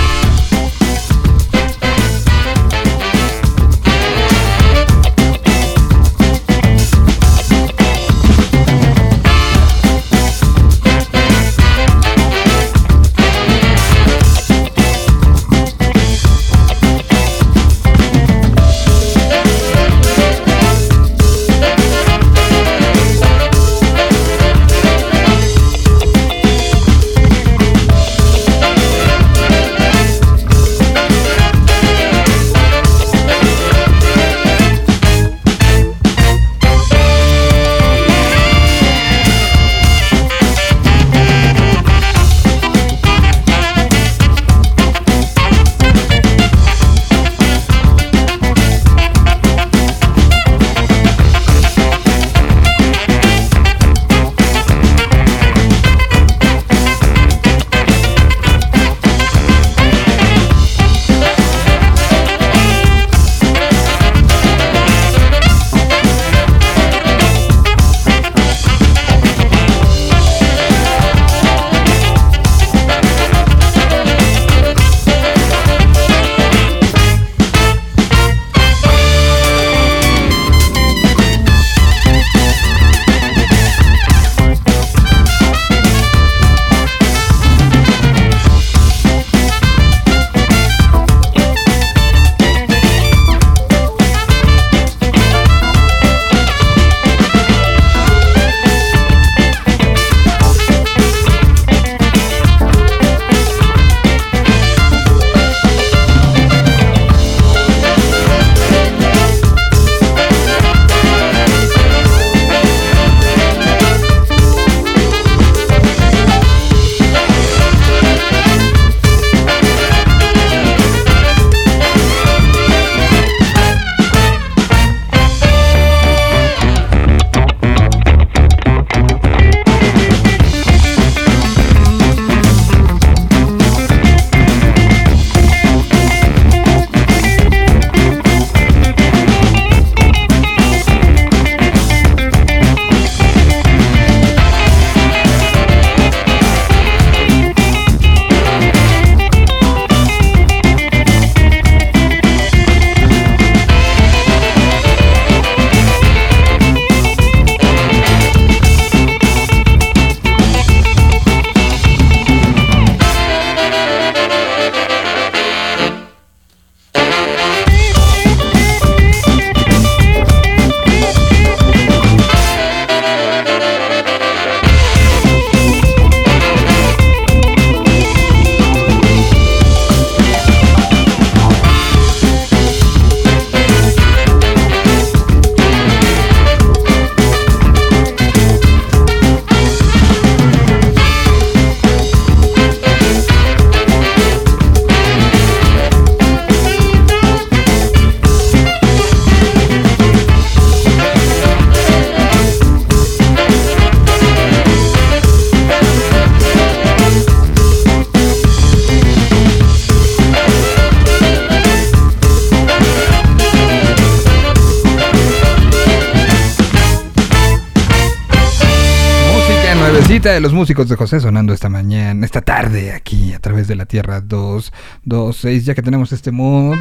De los músicos de José sonando esta mañana, esta tarde aquí a través de la Tierra 226, ya que tenemos este mood.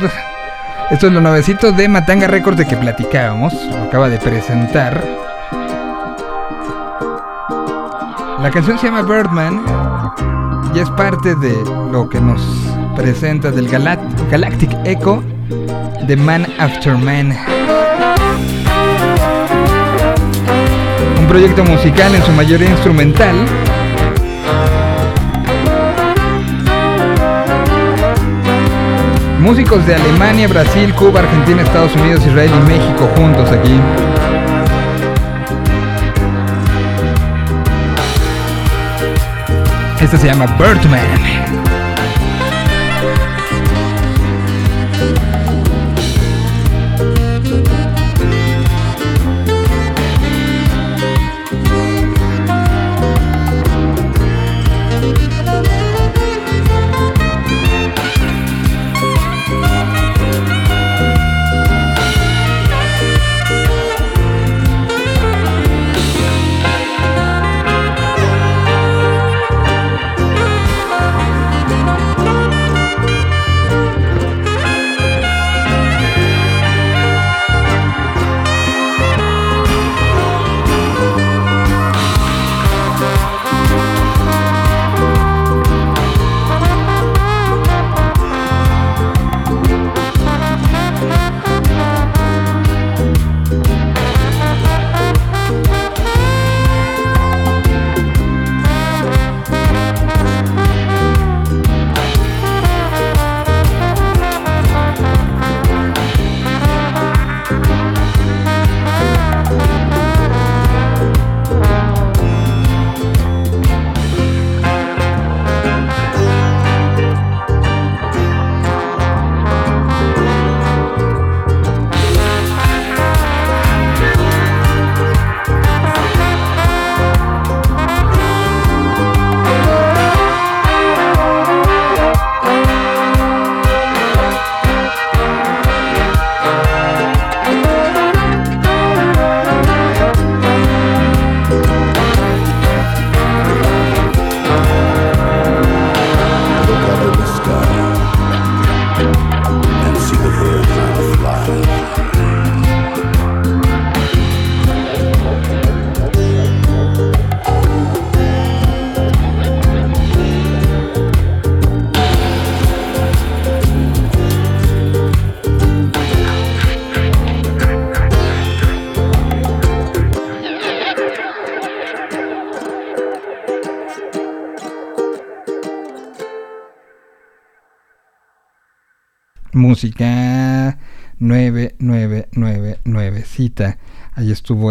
Esto es lo nuevecito de Matanga Records de que platicábamos, lo acaba de presentar. La canción se llama Birdman y es parte de lo que nos presenta del Galact- Galactic Echo de Man After Man. Un proyecto musical en su mayoría instrumental. Músicos de Alemania, Brasil, Cuba, Argentina, Estados Unidos, Israel y México juntos aquí. Este se llama Birdman.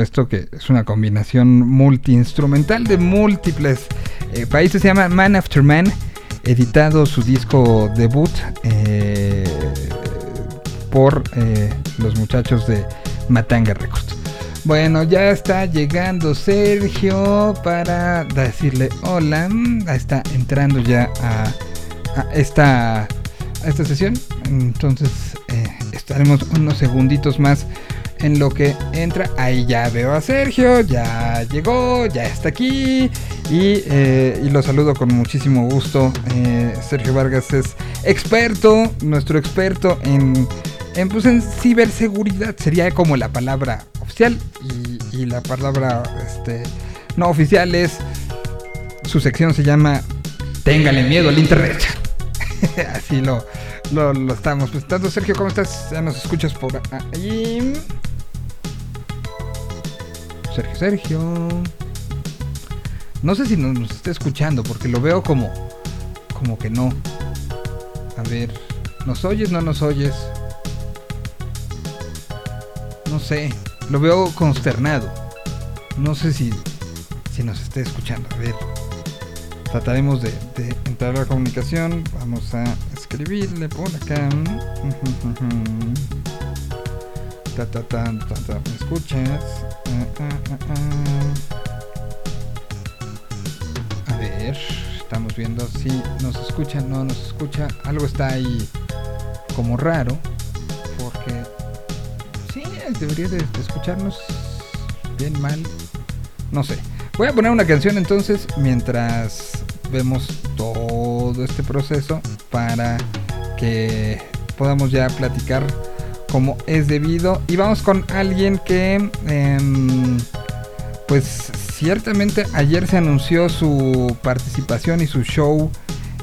Esto que es una combinación multiinstrumental de múltiples eh, países. Se llama Man After Man. Editado su disco debut eh, por eh, los muchachos de Matanga Records. Bueno, ya está llegando Sergio para decirle hola. Mm, Está entrando ya a, esta, a esta sesión. Entonces estaremos unos segunditos más en lo que entra. Ahí ya veo a Sergio, ya llegó, ya está aquí. Y, eh, lo saludo con muchísimo gusto. Eh, Sergio Vargas es experto, nuestro experto en, en, pues, en ciberseguridad. Sería como la palabra oficial. Y, la palabra este, no oficial es... Su sección se llama Téngale miedo al internet. [LAUGHS] Así lo, lo, lo estamos presentando. Sergio, ¿cómo estás? Ya nos escuchas por ahí. Sergio, Sergio. No sé si nos, nos está escuchando porque lo veo como, como que no. A ver, ¿nos oyes? ¿No nos oyes? No sé, lo veo consternado. No sé si, si nos está escuchando. A ver, trataremos de, de entrar a la comunicación. Vamos a escribirle por acá. Ta, ta, ta, ta, ta. ¿Me escuchas? Ah, ah, ah. A ver, estamos viendo si nos escucha, no nos escucha. Algo está ahí como raro. Porque sí, debería de, de escucharnos bien mal. No sé. Voy a poner una canción entonces mientras vemos todo este proceso para que podamos ya platicar como es debido. Y vamos con alguien que, em, pues ciertamente ayer se anunció su participación y su show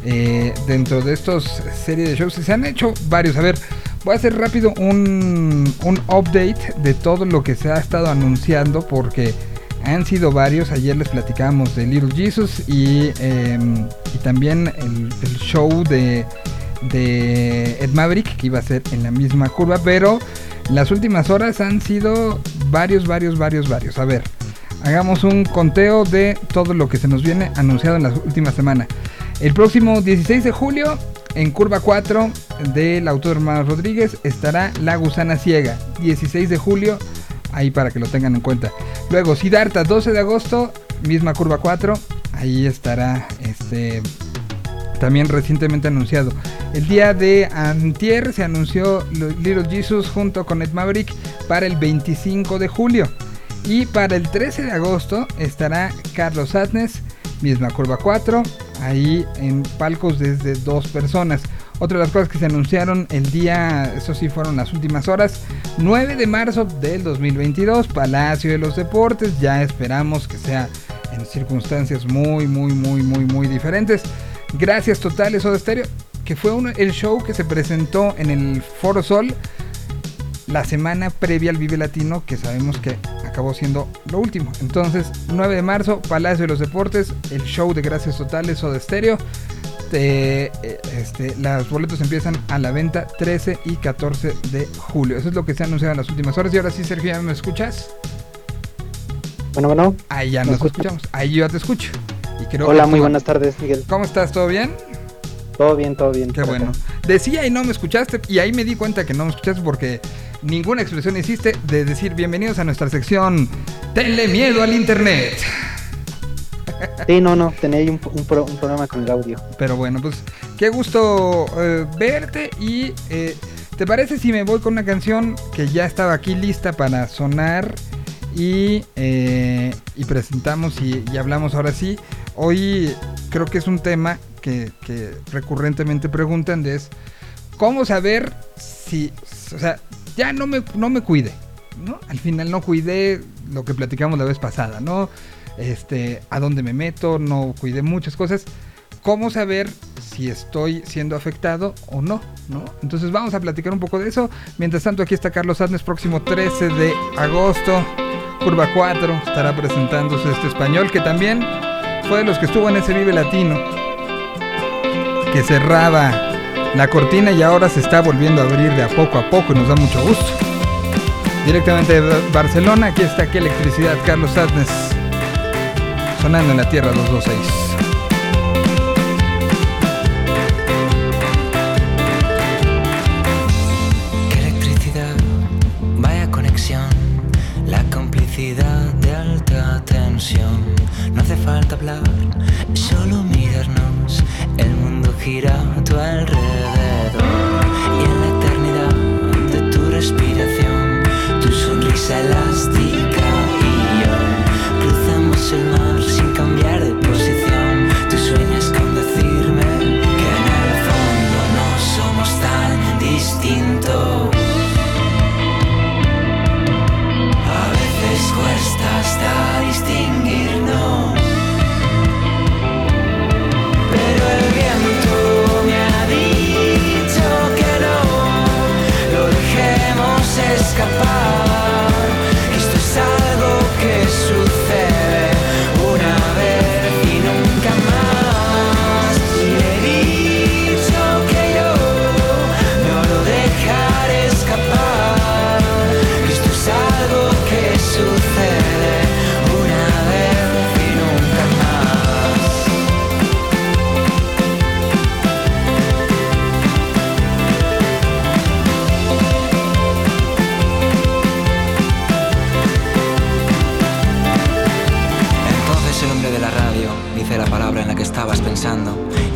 eh, dentro de estos serie de shows. Se han hecho varios. A ver, voy a hacer rápido un, un update de todo lo que se ha estado anunciando porque han sido varios. Ayer les platicábamos de Little Jesus y, em, y también el, show de, de Ed Maverick que iba a ser en la misma curva. Pero las últimas horas han sido varios, varios, varios, varios. A ver, hagamos un conteo de todo lo que se nos viene anunciado en las últimas semanas. El próximo 16 de julio, en curva 4 del Autódromo Rodríguez, estará La Gusana Ciega. 16 de julio, ahí para que lo tengan en cuenta. Luego, Siddhartha, 12 de agosto, misma curva 4, ahí estará este también recientemente anunciado. El día de Antier se anunció Little Jesus junto con Ed Maverick para el 25 de julio. Y para el 13 de agosto estará Carlos Atnes, misma curva 4, ahí en palcos desde dos personas. Otra de las cosas que se anunciaron el día, eso sí fueron las últimas horas, 9 de marzo del 2022, Palacio de los Deportes, ya esperamos que sea en circunstancias muy, muy, muy, muy, muy diferentes. Gracias totales Soda Stereo, que fue el show que se presentó en el Foro Sol la semana previa al Vive Latino, que sabemos que acabó siendo lo último. Entonces, 9 de marzo, Palacio de los Deportes, el show de Gracias Totales o de Estéreo. Te- eh, este, los boletos empiezan a la venta 13 y 14 de julio. Eso es lo que se ha anunciado en las últimas horas. Y ahora sí, Sergio, ¿ya me escuchas? Bueno, bueno. Ahí ya ¿Me nos escuchamos. Ahí yo ya te escucho. Y creo Hola, muy buenas tardes, Miguel. ¿Cómo estás? ¿Todo bien? Todo bien, todo bien. Qué bueno. Decía y no me escuchaste, y ahí me di cuenta que no me escuchaste porque ninguna expresión hiciste de decir bienvenidos a nuestra sección Tenle miedo al internet. Sí, no, no, ahí un, un pro- un problema con el audio. Pero bueno, pues qué gusto eh, verte y eh, ¿te parece si me voy con una canción que ya estaba aquí lista para sonar y, eh, y presentamos y, hablamos ahora sí? Hoy creo que es un tema que, que recurrentemente preguntan de es cómo saber si, o sea, ya no me, no me cuide, ¿no? Al final no cuidé lo que platicamos la vez pasada, ¿no? Este, a dónde me meto, no cuidé muchas cosas. ¿Cómo saber si estoy siendo afectado o no? ¿no? Entonces vamos a platicar un poco de eso. Mientras tanto, aquí está Carlos Adnes, próximo 13 de agosto. Curva 4 estará presentándose este español que también fue de los que estuvo en ese Vive Latino. Que cerraba la cortina y ahora se está volviendo a abrir de a poco a poco y nos da mucho gusto. Directamente de Barcelona, aquí está aquí electricidad, Carlos Adnes. Sonando en la Tierra 226. Qué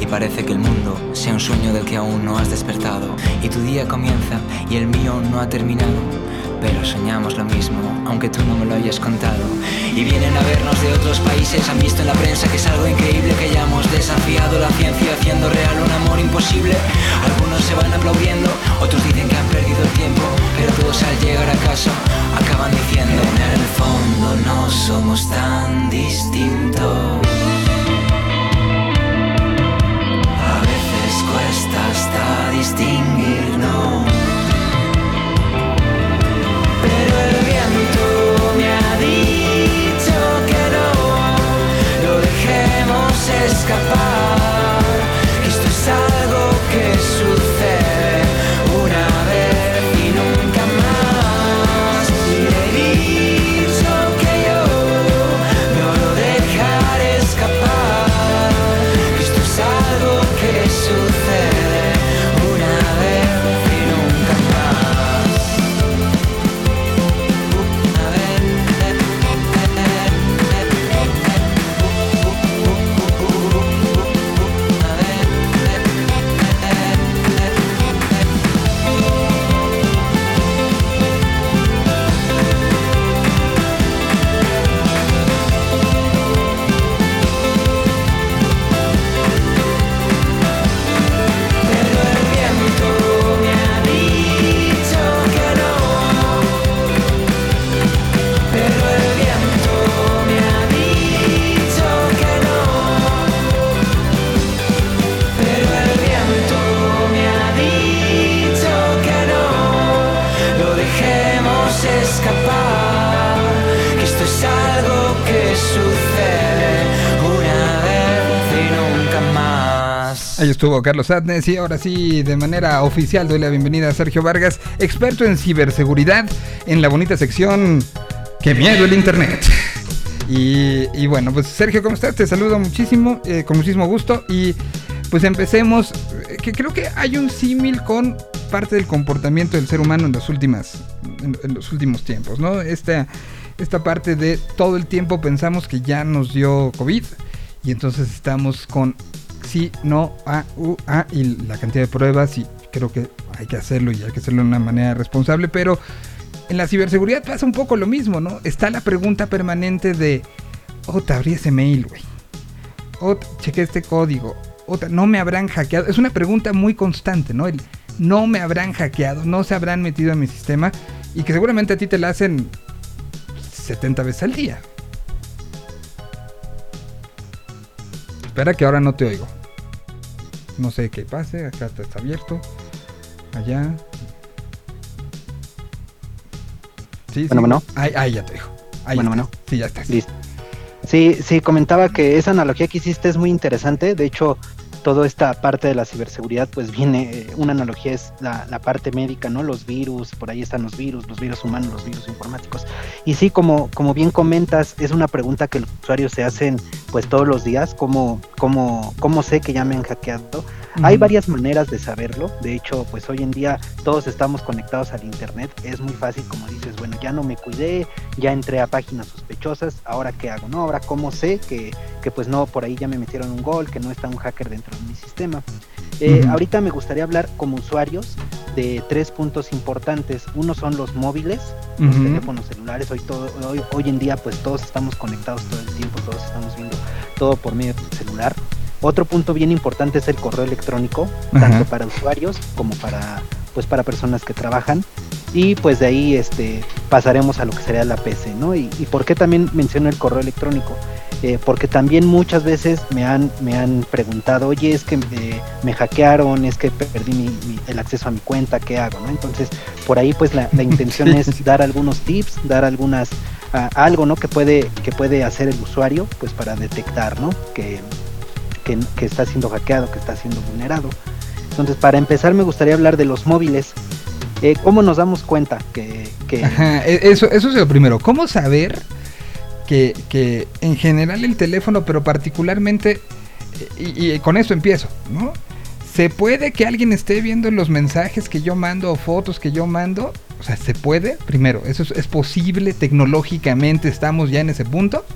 parece que el mundo sea un sueño del que aún no has despertado y tu día comienza y el mío no ha terminado. pero soñamos lo mismo, aunque tú no me lo hayas contado. Y vienen a vernos de otros países, han visto en la prensa que es algo increíble, que ya hemos desafiado la ciencia haciendo real un amor imposible. Algunos se van aplaudiendo, otros dicen que han perdido el tiempo, pero todos al llegar a casa acaban diciendo, en el fondo no somos tan distintos. Distinguirnos. Pero el viento me ha dicho que no lo dejemos escapar. Esto es estuvo Carlos Adnes y ahora sí, de manera oficial, doy la bienvenida a Sergio Vargas, experto en ciberseguridad, en la bonita sección ¡Qué miedo el Internet! Y, bueno, pues Sergio, ¿cómo estás? Te saludo muchísimo, eh, con muchísimo gusto y pues empecemos, eh, que creo que hay un símil con parte del comportamiento del ser humano en, las últimas, en los últimos tiempos, ¿no? Esta, esta parte de todo el tiempo pensamos que ya nos dio COVID y entonces estamos con sí, no, a, u, a y la cantidad de pruebas y creo que hay que hacerlo y hay que hacerlo de una manera responsable, pero en la ciberseguridad pasa un poco lo mismo, ¿no? Está la pregunta permanente de, oh, te abrí ese mail, güey. Oh, chequé este código. Oh, no me habrán hackeado. Es una pregunta muy constante, ¿no? El, no me habrán hackeado, no se habrán metido en mi sistema y que seguramente a ti te la hacen 70 veces al día. Espera que ahora no te oigo. No sé qué pase, acá está, está abierto. Allá. Sí, Bueno, sí. bueno. Ahí, ahí ya te digo. Ahí Bueno, bueno. Sí, ya estás. Listo. Sí, sí, comentaba que esa analogía que hiciste es muy interesante. De hecho, toda esta parte de la ciberseguridad, pues viene, eh, una analogía es la, la parte médica, ¿no? Los virus, por ahí están los virus, los virus humanos, los virus informáticos. Y sí, como, como bien comentas, es una pregunta que los usuarios se hacen pues todos los días, ¿cómo, cómo, cómo sé que ya me han hackeado? Hay varias maneras de saberlo. De hecho, pues hoy en día todos estamos conectados al internet. Es muy fácil, como dices, bueno, ya no me cuidé, ya entré a páginas sospechosas, ahora qué hago, ¿no? Ahora cómo sé que, que pues no, por ahí ya me metieron un gol, que no está un hacker dentro de mi sistema. Eh. Ahorita me gustaría hablar como usuarios de tres puntos importantes. Uno son los móviles, los teléfonos celulares. Hoy, todo, hoy, hoy en día pues todos estamos conectados todo el tiempo, todos estamos viendo todo por medio del celular. Otro punto bien importante es el correo electrónico, Ajá. tanto para usuarios como para pues para personas que trabajan. Y pues de ahí este pasaremos a lo que sería la PC, ¿no? Y, y por qué también menciono el correo electrónico. Eh, porque también muchas veces me han, me han preguntado, oye, es que eh, me hackearon, es que perdí mi- mi- el acceso a mi cuenta, ¿qué hago? ¿no? Entonces, por ahí pues la, la [LAUGHS] intención es dar algunos tips, dar algunas, ah, algo, ¿no? Que puede, que puede hacer el usuario, pues para detectar, ¿no? Que, que, que está siendo hackeado, que está siendo vulnerado. Entonces, para empezar, me gustaría hablar de los móviles. Eh, ¿Cómo nos damos cuenta que, que Ajá, [LAUGHS] eso, eso es lo primero. ¿Cómo saber que, que en general el teléfono, pero particularmente, y, y con esto empiezo, ¿no? ¿Se puede que alguien esté viendo los mensajes que yo mando o fotos que yo mando? O sea, ¿se puede? Primero, ¿eso es, es posible tecnológicamente? ¿Estamos ya en ese punto?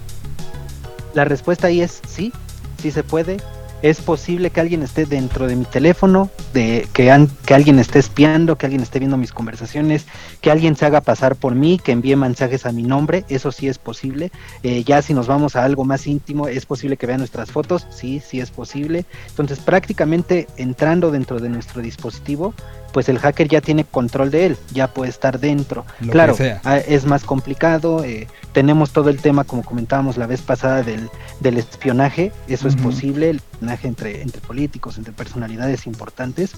La respuesta ahí es sí, sí se puede. Es posible que alguien esté dentro de mi teléfono, de que, an- que alguien esté espiando, que alguien esté viendo mis conversaciones, que alguien se haga pasar por mí, que envíe mensajes a mi nombre, eso sí es posible. Eh, ya si nos vamos a algo más íntimo, es posible que vean nuestras fotos, sí, sí es posible. Entonces prácticamente entrando dentro de nuestro dispositivo, pues el hacker ya tiene control de él, ya puede estar dentro. Lo claro, ah, es más complicado, eh, tenemos todo el tema, como comentábamos la vez pasada, del, del espionaje, eso es posible, entre, entre políticos, entre personalidades importantes.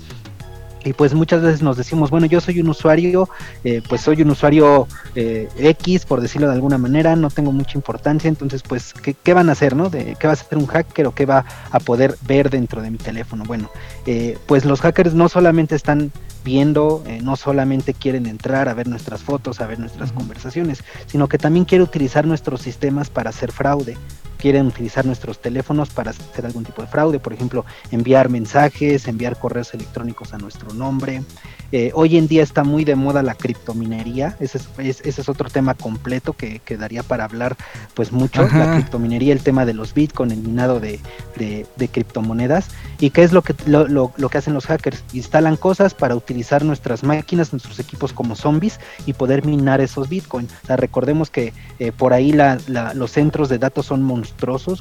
Y pues muchas veces nos decimos, bueno, yo soy un usuario, eh, pues soy un usuario eh, X, por decirlo de alguna manera, no tengo mucha importancia, entonces pues, ¿qué, qué van a hacer, no? De, ¿Qué va a hacer un hacker o qué va a poder ver dentro de mi teléfono? Bueno, eh, pues los hackers no solamente están viendo, eh, no solamente quieren entrar a ver nuestras fotos, a ver nuestras Ujú. conversaciones, sino que también quieren utilizar nuestros sistemas para hacer fraude. Quieren utilizar nuestros teléfonos para hacer algún tipo de fraude, por ejemplo, enviar mensajes, enviar correos electrónicos a nuestro nombre. Eh, hoy en día está muy de moda la criptominería, ese es, es- ese es otro tema completo que, que daría para hablar pues mucho, Ajá. la criptominería, el tema de los bitcoin, el minado de, de- de criptomonedas. ¿Y qué es lo que, lo, lo- lo que hacen los hackers? Instalan cosas para utilizar nuestras máquinas, nuestros equipos como zombies y poder minar esos bitcoin. O sea, recordemos que eh, por ahí la- la- los centros de datos son monstruosos,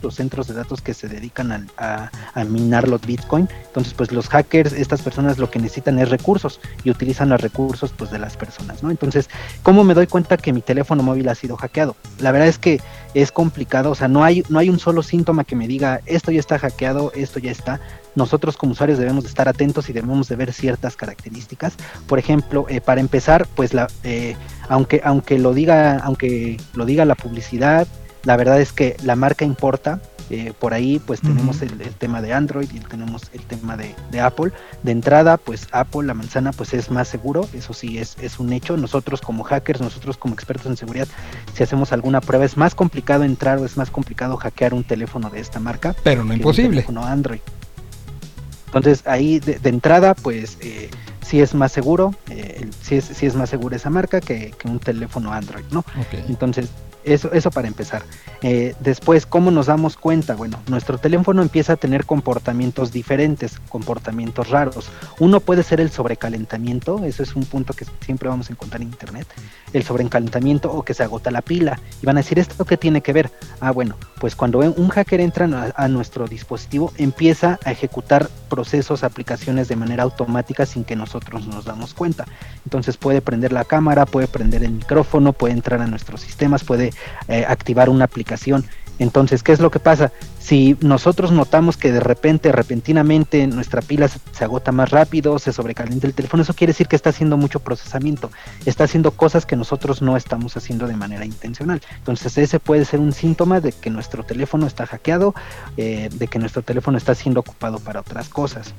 los centros de datos que se dedican a, minar los bitcoin. Entonces, pues los hackers, estas personas lo que necesitan es recursos y utilizan los recursos pues de las personas, ¿no? Entonces, ¿cómo me doy cuenta que mi teléfono móvil ha sido hackeado? La verdad es que es complicado, o sea, no hay, no hay un solo síntoma que me diga esto ya está hackeado, esto ya está. Nosotros como usuarios debemos de estar atentos y debemos de ver ciertas características. Por ejemplo, eh, para empezar, pues la, eh, aunque, aunque lo diga, aunque lo diga la publicidad, la verdad es que la marca importa. Eh, por ahí pues tenemos el, el tema de Android y tenemos el tema de, de Apple. De entrada, pues Apple, la manzana, pues es más seguro, eso sí es, es un hecho. Nosotros como hackers, nosotros como expertos en seguridad, si hacemos alguna prueba, es más complicado entrar o es más complicado hackear un teléfono de esta marca Pero no un imposible. teléfono Android. Entonces ahí de, de entrada, pues eh, sí es más seguro, eh, sí, es, sí es más segura esa marca que, que un teléfono Android, ¿no? Ok. Entonces, eso, eso para empezar. Eh, después, ¿cómo nos damos cuenta? Bueno, nuestro teléfono empieza a tener comportamientos diferentes, comportamientos raros. Uno puede ser el sobrecalentamiento, eso es un punto que siempre vamos a encontrar en internet, el sobrecalentamiento o que se agota la pila. Y van a decir, ¿esto qué tiene que ver? Ah, bueno, pues cuando un hacker entra a, a nuestro dispositivo, empieza a ejecutar procesos, aplicaciones de manera automática sin que nosotros nos damos cuenta. Entonces puede prender la cámara, puede prender el micrófono, puede entrar a nuestros sistemas, puede eh, activar una aplicación. Entonces, ¿qué es lo que pasa? Si nosotros notamos que de repente, repentinamente, nuestra pila se, agota más rápido, se sobrecalienta el teléfono, eso quiere decir que está haciendo mucho procesamiento, está haciendo cosas que nosotros no estamos haciendo de manera intencional. Entonces, ese puede ser un síntoma de que nuestro teléfono está hackeado, eh, de que nuestro teléfono está siendo ocupado para otras cosas.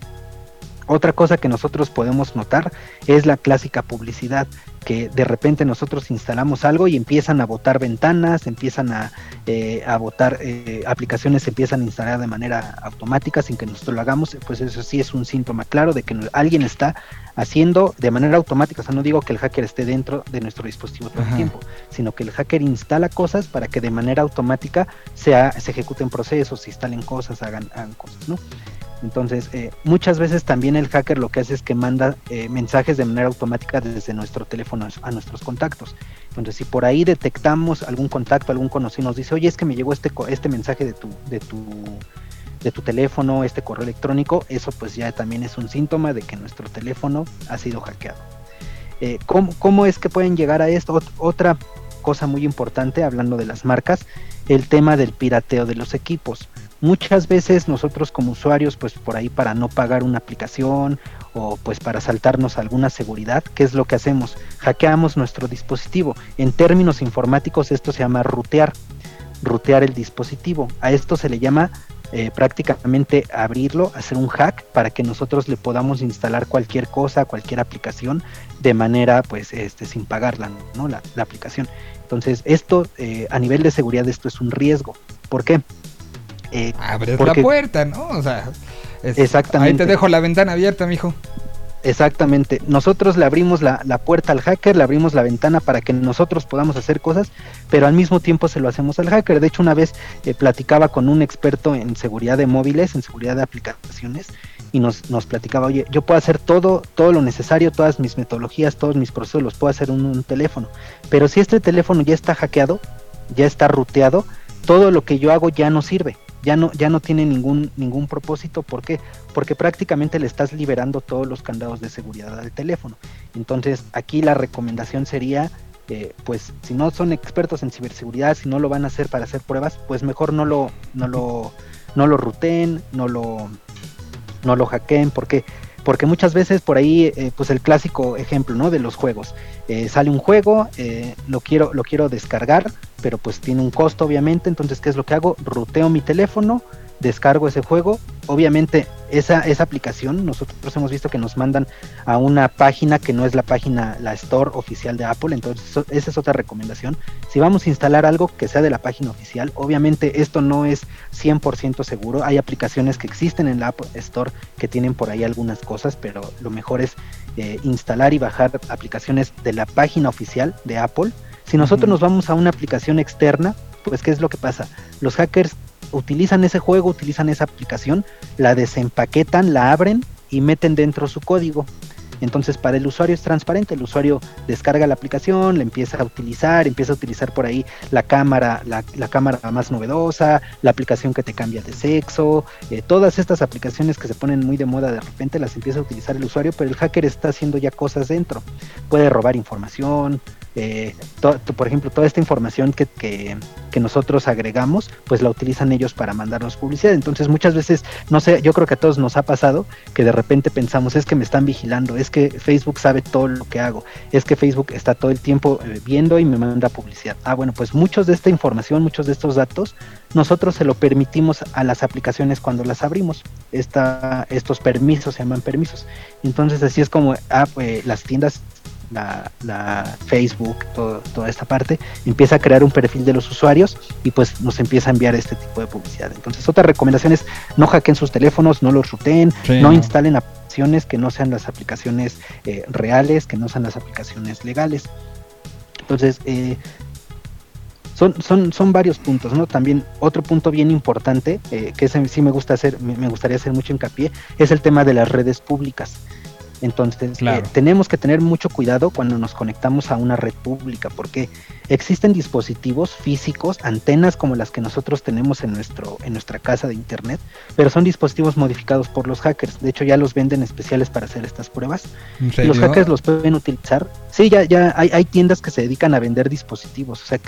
Otra cosa que nosotros podemos notar es la clásica publicidad, que de repente nosotros instalamos algo y empiezan a botar ventanas, empiezan a, eh, a botar eh, aplicaciones, se empiezan a instalar de manera automática sin que nosotros lo hagamos, pues eso sí es un síntoma claro de que alguien está haciendo de manera automática, o sea, no digo que el hacker esté dentro de nuestro dispositivo todo Ajá. el tiempo, sino que el hacker instala cosas para que de manera automática sea, se ejecuten procesos, se instalen cosas, hagan, hagan cosas, ¿no? Entonces, eh, muchas veces también el hacker lo que hace es que manda eh, mensajes de manera automática desde nuestro teléfono a nuestros contactos. Entonces, si por ahí detectamos algún contacto, algún conocido nos dice, oye, es que me llegó este, este mensaje de tu, de tu de tu teléfono, este correo electrónico, eso pues ya también es un síntoma de que nuestro teléfono ha sido hackeado. Eh, ¿cómo, cómo es que pueden llegar a esto? Ot- otra cosa muy importante, hablando de las marcas, el tema del pirateo de los equipos. Muchas veces nosotros como usuarios, pues por ahí para no pagar una aplicación o pues para saltarnos alguna seguridad, ¿qué es lo que hacemos? Hackeamos nuestro dispositivo. En términos informáticos esto se llama rutear, rutear el dispositivo. A esto se le llama eh, prácticamente abrirlo, hacer un hack para que nosotros le podamos instalar cualquier cosa, cualquier aplicación de manera pues este sin pagarla, ¿no? La, la aplicación. Entonces esto eh, a nivel de seguridad esto es un riesgo. ¿Por qué? Eh, Abres porque- la puerta, ¿no? O sea, es- Exactamente. Ahí te dejo la ventana abierta, mijo. Exactamente. Nosotros le abrimos la, la puerta al hacker, le abrimos la ventana para que nosotros podamos hacer cosas, pero al mismo tiempo se lo hacemos al hacker. De hecho, una vez eh, platicaba con un experto en seguridad de móviles, en seguridad de aplicaciones, y nos, nos platicaba, oye, yo puedo hacer todo, todo lo necesario, todas mis metodologías, todos mis procesos los puedo hacer en un teléfono. Pero si este teléfono ya está hackeado, ya está ruteado, todo lo que yo hago ya no sirve. Ya no, ya no tiene ningún, ningún propósito. ¿Por qué? Porque prácticamente le estás liberando todos los candados de seguridad al teléfono. Entonces, aquí la recomendación sería, eh, pues, si no son expertos en ciberseguridad, si no lo van a hacer para hacer pruebas, pues mejor no lo, no lo, no lo ruten, no lo, no lo hackeen, porque porque muchas veces por ahí, eh, pues el clásico ejemplo, ¿no? De los juegos. Eh, sale un juego, lo quiero, lo quiero descargar, pero pues tiene un costo obviamente. Entonces, ¿qué es lo que hago? Ruteo mi teléfono, descargo ese juego. Obviamente, esa, esa aplicación, nosotros hemos visto que nos mandan a una página que no es la página, la store oficial de Apple. Entonces, esa es otra recomendación. Si vamos a instalar algo que sea de la página oficial, obviamente esto no es 100% seguro. Hay aplicaciones que existen en la App Store que tienen por ahí algunas cosas, pero lo mejor es eh, instalar y bajar aplicaciones de la página oficial de Apple. Si nosotros nos vamos a una aplicación externa, pues ¿qué es lo que pasa? Los hackers utilizan ese juego, utilizan esa aplicación, la desempaquetan, la abren y meten dentro su código. Entonces para el usuario es transparente, el usuario descarga la aplicación, la empieza a utilizar, empieza a utilizar por ahí la cámara, la, la cámara más novedosa, la aplicación que te cambia de sexo, eh, todas estas aplicaciones que se ponen muy de moda de repente las empieza a utilizar el usuario, pero el hacker está haciendo ya cosas dentro. Puede robar información, eh, to- por ejemplo, toda esta información que, que, que nosotros agregamos, pues la utilizan ellos para mandarnos publicidad. Entonces muchas veces, no sé, yo creo que a todos nos ha pasado que de repente pensamos, es que me están vigilando, es que Facebook sabe todo lo que hago, es que Facebook está todo el tiempo eh, viendo y me manda publicidad. Ah, bueno, pues muchos de esta información, muchos de estos datos, nosotros se lo permitimos a las aplicaciones cuando las abrimos. Esta, estos permisos se llaman permisos. Entonces así es como ah, pues, las tiendas la, la Facebook, todo- toda esta parte, empieza a crear un perfil de los usuarios y pues nos empieza a enviar este tipo de publicidad. Entonces, otra recomendación es no hackeen sus teléfonos, no los Sí, no no. instalen aplicaciones que no sean las aplicaciones eh, reales, que no sean las aplicaciones legales. Entonces, eh, son, son, son varios puntos, ¿no? También otro punto bien importante, eh, que ese sí me gusta hacer, me, me gustaría hacer mucho hincapié, es el tema de las redes públicas. Entonces, Claro. eh, tenemos que tener mucho cuidado cuando nos conectamos a una red pública, porque existen dispositivos físicos, antenas como las que nosotros tenemos en, nuestro, en nuestra casa de internet, pero son dispositivos modificados por los hackers. De hecho, ya los venden especiales para hacer estas pruebas. ¿En Y los hackers los pueden utilizar. Sí, ya, ya hay, hay tiendas que se dedican a vender dispositivos, o sea,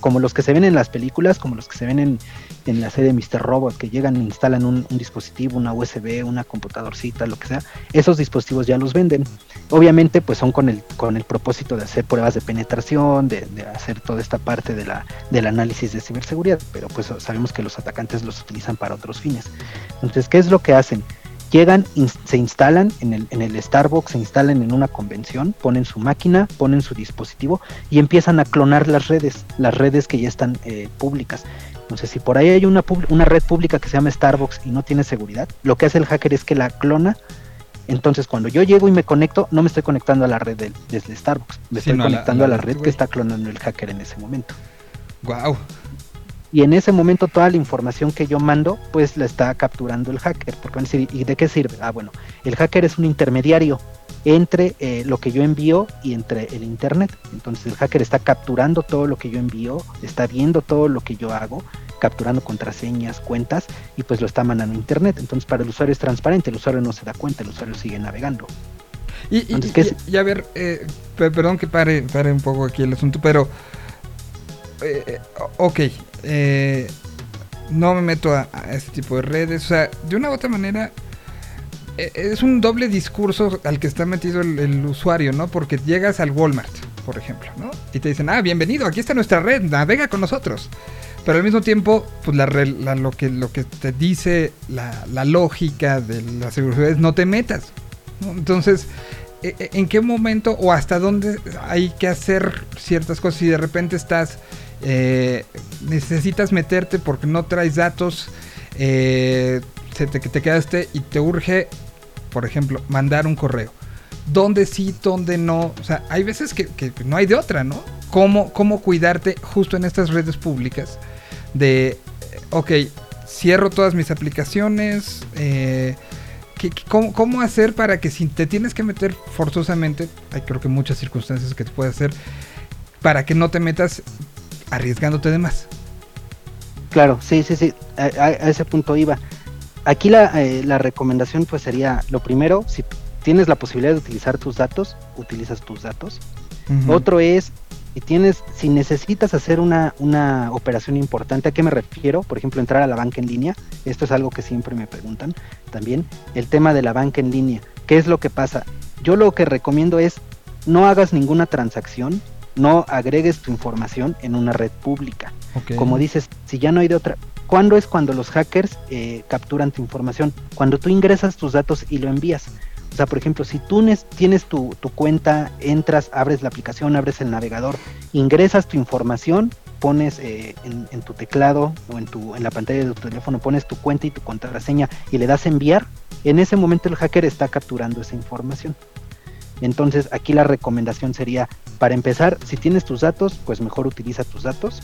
como los que se ven en las películas, como los que se ven en, en la serie Mr. Robot, que llegan e instalan un, un dispositivo, una USB, una computadorcita, lo que sea. Esos dispositivos ya los venden. Obviamente, pues son con el, con el propósito de hacer pruebas de penetración, de, hacer toda esta parte de la, del análisis de ciberseguridad, pero pues sabemos que los atacantes los utilizan para otros fines. Entonces, ¿qué es lo que hacen? Llegan, se instalan en el, en el Starbucks, se instalan en una convención, ponen su máquina, ponen su dispositivo y empiezan a clonar las redes, las redes que ya están eh, públicas. Entonces, si por ahí hay una, una red pública que se llama Starbucks y no tiene seguridad, lo que hace el hacker es que la clona. Entonces, cuando yo llego y me conecto, no me estoy conectando a la red del- desde Starbucks, me estoy conectando a la a la red, que está clonando el hacker en ese momento. Guau. Y en ese momento toda la información que yo mando, pues la está capturando el hacker. Porque van a decir, ¿y de qué sirve? Ah, bueno, el hacker es un intermediario entre eh, lo que yo envío y entre el internet. Entonces el hacker está capturando todo lo que yo envío, está viendo todo lo que yo hago, capturando contraseñas, cuentas, y pues lo está mandando a internet. Entonces para el usuario es transparente, el usuario no se da cuenta, el usuario sigue navegando. Y, Entonces, y- y a ver, eh, pe- perdón que pare, pare un poco aquí el asunto, pero... eh, eh, ok, eh, no me meto a, a este tipo de redes, o sea, de una u otra manera... eh, Es un doble discurso al que está metido el, usuario, ¿no? Porque llegas al Walmart, por ejemplo, ¿no? Y te dicen, ah, bienvenido, aquí está nuestra red, navega con nosotros. Pero al mismo tiempo, pues la, lo, que, lo que te dice la, la lógica de la seguridad es no te metas. Entonces, e- e- ¿en qué momento o hasta dónde hay que hacer ciertas cosas? Si de repente estás, eh, necesitas meterte porque no traes datos, eh, te quedaste y te urge, por ejemplo, mandar un correo. dónde sí, dónde no. O sea, hay veces que, no hay de otra, ¿no? ¿Cómo, cómo cuidarte justo en estas redes públicas de, ok, cierro todas mis aplicaciones, eh, ¿qué- qué- cómo, cómo hacer para que si te tienes que meter forzosamente, hay creo que muchas circunstancias que te puede hacer, para que no te metas arriesgándote de más? Claro, sí, sí, sí, a- a ese punto iba. Aquí la, eh, la recomendación pues sería, lo primero, si tienes la posibilidad de utilizar tus datos, utilizas tus datos. Otro es, si tienes, si necesitas hacer una, una operación importante, ¿a qué me refiero? Por ejemplo, entrar a la banca en línea. Esto es algo que siempre me preguntan también. El tema de la banca en línea. ¿Qué es lo que pasa? Yo lo que recomiendo es no hagas ninguna transacción, no agregues tu información en una red pública. Como dices, si ya no hay de otra. ¿Cuándo es cuando los hackers eh, capturan tu información? Cuando tú ingresas tus datos y lo envías. O sea, por ejemplo, si tú nes- tienes tu, cuenta, entras, abres la aplicación, abres el navegador, ingresas tu información, pones eh, en, en tu teclado o en, tu, en la pantalla de tu teléfono, pones tu cuenta y tu contraseña y le das enviar, en ese momento el hacker está capturando esa información. Entonces aquí la recomendación sería, para empezar, si tienes tus datos, pues mejor utiliza tus datos.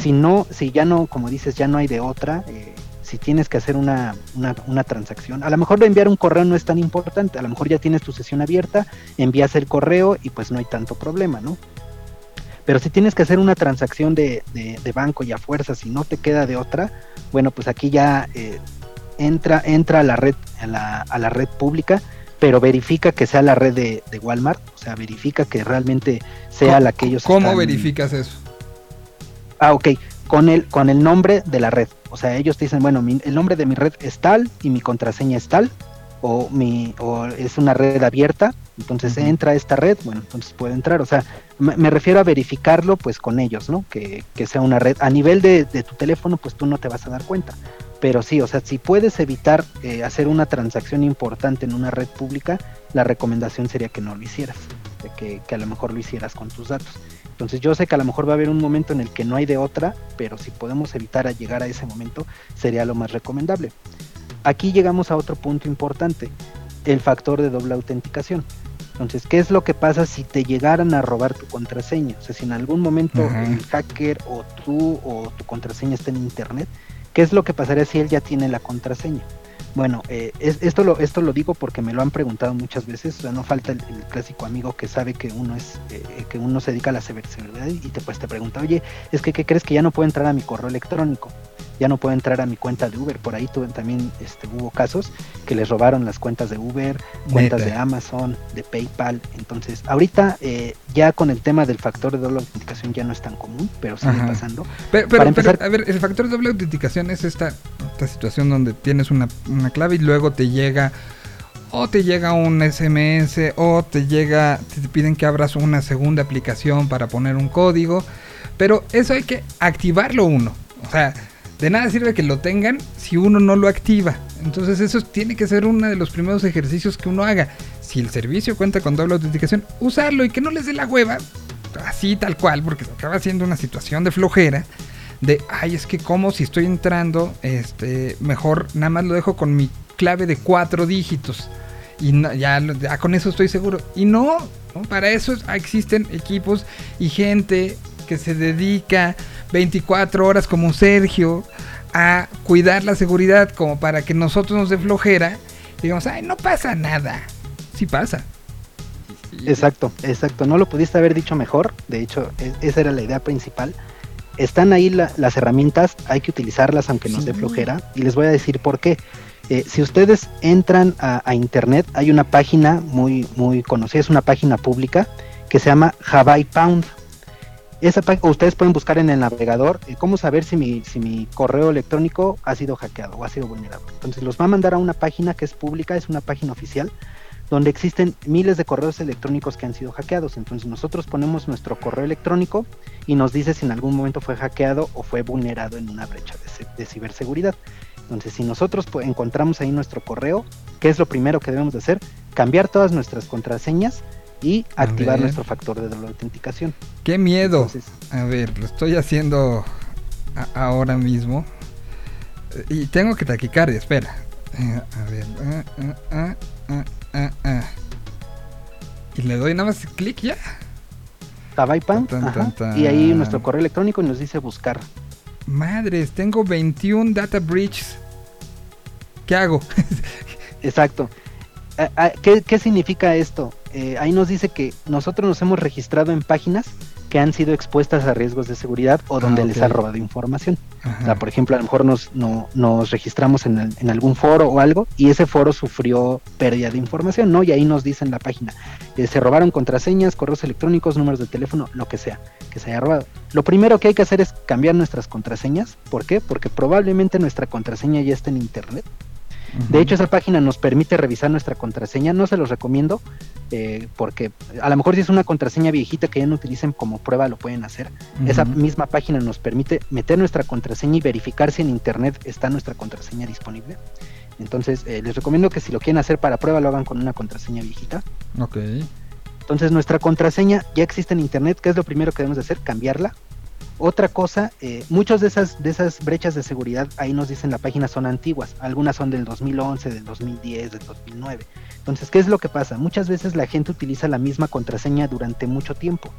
Si no, si ya no, como dices, ya no hay de otra, eh, si tienes que hacer una, una, una transacción, a lo mejor enviar un correo no es tan importante, a lo mejor ya tienes tu sesión abierta, envías el correo y pues no hay tanto problema, ¿no? Pero si tienes que hacer una transacción de, de, de banco y a fuerza, si no te queda de otra, bueno, pues aquí ya eh, entra, entra a la red, a la, a la red pública, pero verifica que sea la red de, de Walmart, o sea, verifica que realmente sea la que ellos ¿Cómo están- verificas eso? Ah, ok. Con el, con el nombre de la red. O sea, ellos te dicen, bueno, mi- el nombre de mi red es tal y mi contraseña es tal. O, mi, o es una red abierta. Entonces entra a esta red, bueno, entonces puede entrar. O sea, me, me refiero a verificarlo pues con ellos, ¿no? Que, que sea una red. A nivel de, de tu teléfono, pues tú no te vas a dar cuenta. Pero sí, o sea, si puedes evitar eh, hacer una transacción importante en una red pública, la recomendación sería que no lo hicieras. que, que a lo mejor lo hicieras con tus datos. Entonces yo sé que a lo mejor va a haber un momento en el que no hay de otra, pero si podemos evitar a llegar a ese momento, sería lo más recomendable. Aquí llegamos a otro punto importante, el factor de doble autenticación. Entonces, ¿qué es lo que pasa si te llegaran a robar tu contraseña? O sea, si en algún momento el hacker o tú o tu contraseña está en internet, ¿qué es lo que pasaría si él ya tiene la contraseña? Bueno, eh, es- esto, lo, esto lo digo porque me lo han preguntado muchas veces. O sea, no falta el, clásico amigo que sabe que uno es eh, que uno se dedica a la ciberseguridad y te pues te pregunta, oye, es que ¿qué crees que ya no puedo entrar a mi correo electrónico? Ya no puedo entrar a mi cuenta de Uber. Por ahí tuve, también este, hubo casos que les robaron las cuentas de Uber, cuentas Neta. de Amazon, de PayPal. Entonces, ahorita eh, ya con el tema del factor de doble autenticación ya no es tan común, pero sigue Ajá. pasando. Pero, pero- Para empezar- pero, a ver, el factor de doble autenticación es esta, esta situación donde tienes una, una clave y luego te llega o te llega un SMS o te llega, te piden que abras una segunda aplicación para poner un código, pero eso hay que activarlo uno. O sea, de nada sirve que lo tengan si uno no lo activa. Entonces eso tiene que ser uno de los primeros ejercicios que uno haga. Si el servicio cuenta con doble autenticación, usarlo y que no les dé la hueva, así tal cual, porque acaba siendo una situación de flojera. De, ay, es que como si estoy entrando, este, mejor nada más lo dejo con mi clave de cuatro dígitos. Y no- ya, con eso estoy seguro. Y no, ¿no? para eso existen equipos y gente que se dedica 24 horas como Sergio a cuidar la seguridad como para que nosotros nos dé flojera. Digamos, ay, no pasa nada. Sí pasa. Exacto, exacto. No lo pudiste haber dicho mejor. De hecho, e- esa era la idea principal. Están ahí la- las herramientas, hay que utilizarlas aunque nos dé Sí. flojera. Y les voy a decir por qué. Eh, si ustedes entran a, a internet, hay una página muy, muy conocida, es una página pública que se llama Hawaii Pound. Ustedes pueden buscar en el navegador cómo saber si mi, correo electrónico ha sido hackeado o ha sido vulnerado. Entonces los va a mandar a una página que es pública, es una página oficial, donde existen miles de correos electrónicos que han sido hackeados. Entonces nosotros ponemos nuestro correo electrónico y nos dice si en algún momento fue hackeado o fue vulnerado en una brecha de, ci- de ciberseguridad. Entonces si nosotros encontramos ahí nuestro correo, ¿qué es lo primero que debemos de hacer? Cambiar todas nuestras contraseñas y A activar ver. nuestro factor de doble autenticación. Qué miedo. Entonces, A ver, lo estoy haciendo ahora mismo. Eh, Y tengo que taquicardia, espera. Eh, a ver. ah, ah, ah. Y le doy nada más clic ya. Tabaipan, y ahí nuestro correo electrónico y nos dice buscar. Madres, tengo 21 data breaches. ¿Qué hago? [LAUGHS] Exacto. Ah, ¿Qué, qué significa esto? Eh, ahí nos dice que nosotros nos hemos registrado en páginas que han sido expuestas a riesgos de seguridad o donde Ah, les han robado información. O sea, por ejemplo, a lo mejor nos, no- nos registramos en, el- en algún foro o algo y ese foro sufrió pérdida de información, ¿no? Y ahí nos dice en la página, eh, se robaron contraseñas, correos electrónicos, números de teléfono, lo que sea, que se haya robado. Lo primero que hay que hacer es cambiar nuestras contraseñas. ¿Por qué? Porque probablemente nuestra contraseña ya está en internet. De hecho, esa página nos permite revisar nuestra contraseña. No se los recomiendo eh, porque a lo mejor si es una contraseña viejita que ya no utilicen como prueba, lo pueden hacer. Esa misma página nos permite meter nuestra contraseña y verificar si en internet está nuestra contraseña disponible. Entonces, eh, les recomiendo que si lo quieren hacer para prueba, lo hagan con una contraseña viejita. Ok. Entonces, nuestra contraseña ya existe en internet. ¿Qué es lo primero que debemos de hacer? Cambiarla. Otra cosa, eh, muchas de esas, de esas brechas de seguridad, ahí nos dicen la página son antiguas. Algunas son del 2011, del 2010, del 2009. Entonces, ¿qué es lo que pasa? Muchas veces la gente utiliza la misma contraseña durante mucho tiempo.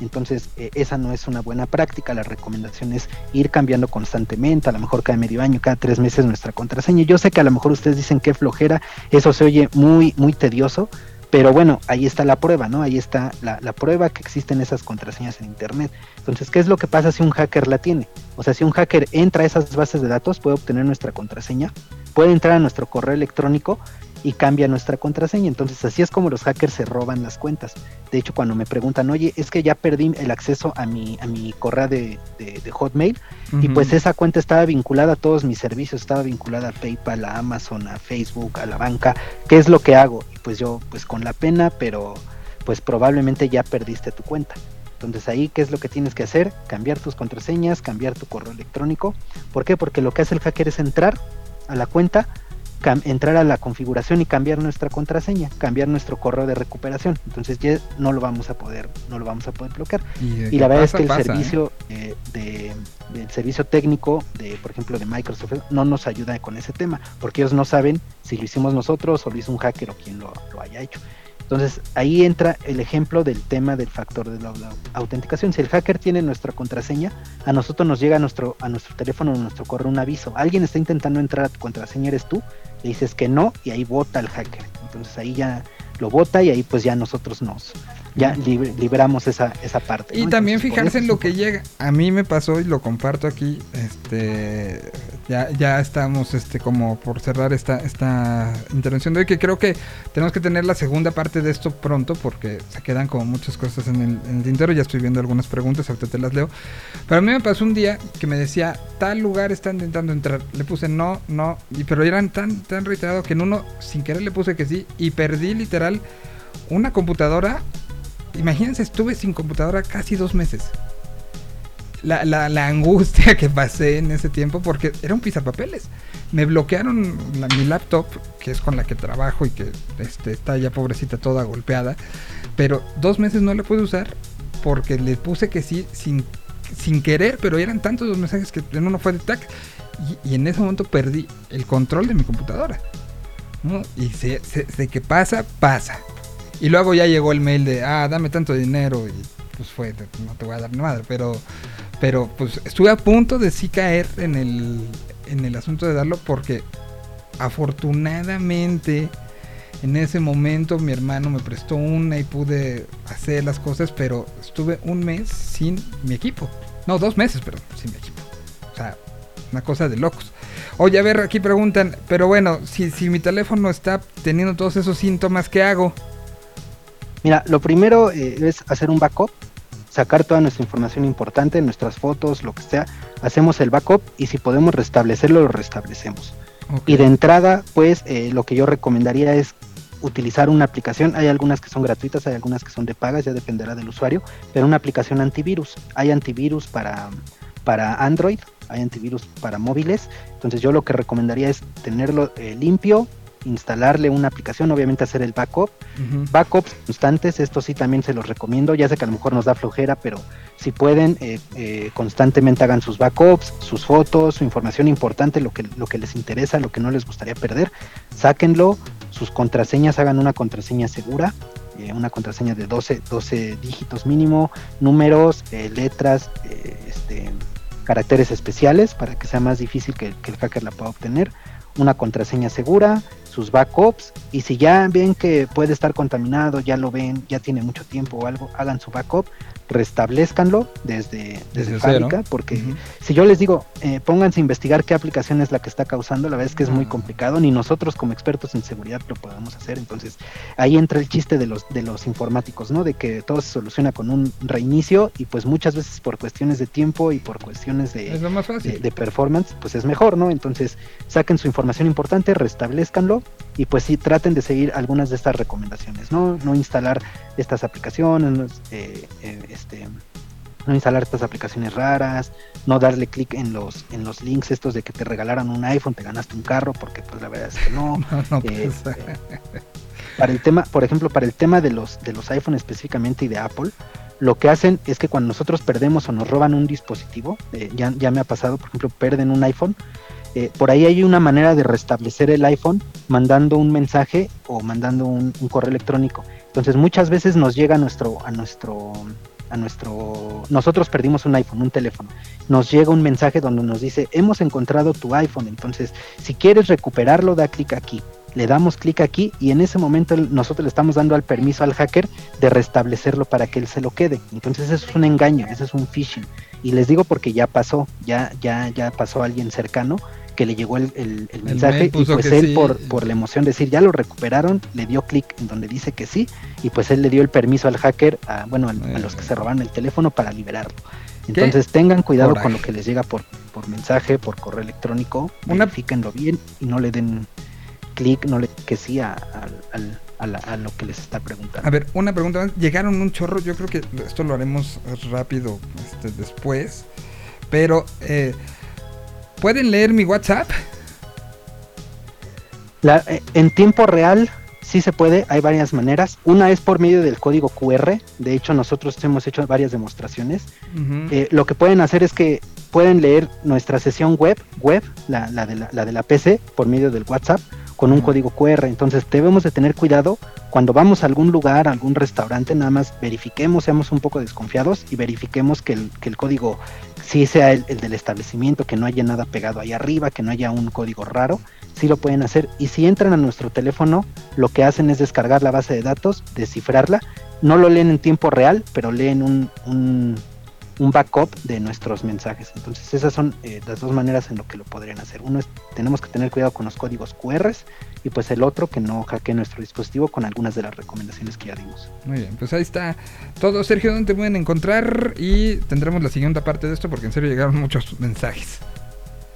Entonces, eh, esa no es una buena práctica. La recomendación es ir cambiando constantemente, a lo mejor cada medio año, cada tres meses nuestra contraseña. Yo sé que a lo mejor ustedes dicen que flojera, eso se oye muy, muy tedioso, pero bueno, ahí está la prueba, ¿no? Ahí está la, la prueba que existen esas contraseñas en Internet. Entonces, ¿qué es lo que pasa si un hacker la tiene? O sea, si un hacker entra a esas bases de datos, puede obtener nuestra contraseña, puede entrar a nuestro correo electrónico y cambia nuestra contraseña. Entonces, así es como los hackers se roban las cuentas. De hecho, cuando me preguntan, oye, es que ya perdí el acceso a mi, a mi correo de, de- de Hotmail, y pues esa cuenta estaba vinculada a todos mis servicios, estaba vinculada a PayPal, a Amazon, a Facebook, a la banca. ¿Qué es lo que hago? Y pues yo, pues con la pena, pero pues probablemente ya perdiste tu cuenta. Entonces ahí, ¿qué es lo que tienes que hacer? Cambiar tus contraseñas, cambiar tu correo electrónico. ¿Por qué? Porque lo que hace el hacker es entrar a la cuenta, entrar a la configuración y cambiar nuestra contraseña, cambiar nuestro correo de recuperación. Entonces ya no lo vamos a poder, no lo vamos a poder bloquear. Y, que la verdad pasa, es que el pasa, ¿eh? servicio eh, de, del servicio técnico de, por ejemplo, de Microsoft no nos ayuda con ese tema, porque ellos no saben si lo hicimos nosotros o lo hizo un hacker o quien lo, lo haya hecho. Entonces ahí entra el ejemplo del tema del factor de la, autenticación. Si el hacker tiene nuestra contraseña, a nosotros nos llega a nuestro, a nuestro teléfono o nuestro correo un aviso. Alguien está intentando entrar a tu contraseña, eres tú, le dices que no y ahí vota el hacker. Entonces ahí ya lo vota y ahí pues ya nosotros nos ya lib- libramos esa, esa parte. Y también Entonces, fijarse en lo que llega. A mí me pasó y lo comparto aquí. Este, ya, ya estamos, este, como por cerrar esta, esta intervención de hoy, que creo que tenemos que tener la segunda parte de esto pronto, porque se quedan como muchas cosas en el, en el tintero. Ya estoy viendo algunas preguntas, ahorita te las leo. Pero a mí me pasó un día que me decía, tal lugar está intentando entrar. Le puse no, no, y, pero eran tan, tan reiterados que en uno, sin querer, le puse que sí, y perdí literal una computadora Imagínense, estuve sin computadora casi dos meses. La, angustia que pasé en ese tiempo porque era un pisapapeles. Me bloquearon mi laptop, que es con la que trabajo y que este, está ya pobrecita toda golpeada. Pero dos meses no la pude usar porque le puse que sí sin, querer, pero eran tantos los mensajes que en uno fue de tac. Y, en ese momento perdí el control de mi computadora. Y se, se- de que pasa, pasa. Y luego ya llegó el mail de, ah, dame tanto dinero. Y pues fue, no te voy a dar ni madre. Pero, pero pues estuve a punto de sí caer en el, en el asunto de darlo porque afortunadamente en ese momento mi hermano me prestó una y pude hacer las cosas. Pero estuve un mes sin mi equipo. No, dos meses, pero sin mi equipo. O sea, una cosa de locos. Oye, a ver, aquí preguntan, pero bueno, si, si mi teléfono está teniendo todos esos síntomas, ¿qué hago? Mira, lo primero eh, es hacer un backup, sacar toda nuestra información importante, nuestras fotos, lo que sea, hacemos el backup y si podemos restablecerlo, lo restablecemos. Y de entrada, pues eh, lo que yo recomendaría es utilizar una aplicación. Hay algunas que son gratuitas, hay algunas que son de pagas, ya dependerá del usuario, pero una aplicación antivirus. Hay antivirus para, para Android, hay antivirus para móviles. Entonces yo lo que recomendaría es tenerlo eh, limpio, instalarle una aplicación, obviamente hacer el backup. Backups constantes, esto sí también se los recomiendo, ya sé que a lo mejor nos da flojera, pero si pueden, eh, eh, constantemente hagan sus backups, sus fotos, su información importante, lo que, lo que les interesa, lo que no les gustaría perder, sáquenlo, sus contraseñas, hagan una contraseña segura, eh, una contraseña de 12, 12 dígitos mínimo, números, eh, letras, eh, este, caracteres especiales para que sea más difícil que, que el hacker la pueda obtener, una contraseña segura, sus backups y si ya ven que puede estar contaminado, ya lo ven, ya tiene mucho tiempo o algo, hagan su backup, restablezcanlo desde, desde, Desde fábrica, cero. porque si yo les digo, eh, pónganse a investigar qué aplicación es la que está causando, la verdad es que es muy Ah. complicado, ni nosotros como expertos en seguridad lo podemos hacer, entonces ahí entra el chiste de los, de los informáticos, ¿no? De que todo se soluciona con un reinicio y pues muchas veces por cuestiones de tiempo y por cuestiones de, de performance, pues es mejor, ¿no? Entonces saquen su información importante, restablezcanlo y pues sí traten de seguir algunas de estas recomendaciones, ¿no? No instalar estas aplicaciones, no, eh, eh, este, no instalar estas aplicaciones raras, no darle clic en los, en los links estos de que te regalaron un iPhone, te ganaste un carro, porque pues la verdad es que no. [LAUGHS] No, no Eh, para el tema, por ejemplo, para el tema de los de los iPhone específicamente y de Apple, lo que hacen es que cuando nosotros perdemos o nos roban un dispositivo, eh, ya, ya me ha pasado, por ejemplo, pierden un iPhone, eh, por ahí hay una manera de restablecer el iPhone mandando un mensaje o mandando un, correo electrónico. Entonces muchas veces nos llega a nuestro, a nuestro, a nuestro, nosotros perdimos un iPhone, un teléfono, nos llega un mensaje donde nos dice hemos encontrado tu iPhone, entonces si quieres recuperarlo da clic aquí le damos clic aquí y en ese momento nosotros le estamos dando al permiso al hacker de restablecerlo para que él se lo quede. Entonces eso es un engaño, eso es un phishing. Y les digo porque ya pasó, ya, ya, ya pasó alguien cercano que le llegó el, el- el mensaje y pues él sí. por, por la emoción de decir ya lo recuperaron, le dio clic en donde dice que sí y pues él le dio el permiso al hacker, a, bueno, al- a, los que se robaron el teléfono para liberarlo. Entonces tengan cuidado con lo que les llega por, por mensaje, por correo electrónico, Una- verifíquenlo bien y no le den clic, no le que sí a, al- a la- a lo que les está preguntando. A ver, una pregunta más. Llegaron un chorro, yo creo que esto lo haremos rápido este, después. Pero, eh, ¿pueden leer mi WhatsApp? La- eh, en tiempo real sí se puede, hay varias maneras. Una es por medio del código QR. De hecho, nosotros hemos hecho varias demostraciones. Eh, lo que pueden hacer es que pueden leer nuestra sesión web, web, la, la de la, la de la PC, por medio del WhatsApp, con un código QR. Entonces debemos de tener cuidado cuando vamos a algún lugar, a algún restaurante, nada más verifiquemos, seamos un poco desconfiados y verifiquemos que el, que el código sí sea el, el del establecimiento, que no haya nada pegado ahí arriba, que no haya un código raro, sí lo pueden hacer. Y si entran a nuestro teléfono, lo que hacen es descargar la base de datos, descifrarla, no lo leen en tiempo real, pero leen un, un, un backup de nuestros mensajes. Entonces esas son eh, las dos maneras en lo que lo podrían hacer. Uno es tenemos que tener cuidado con los códigos QR y pues el otro que no hackee nuestro dispositivo con algunas de las recomendaciones que ya dimos. Muy bien, pues ahí está todo. Sergio, ¿dónde te pueden encontrar? Y tendremos la siguiente parte de esto porque en serio llegaron muchos mensajes.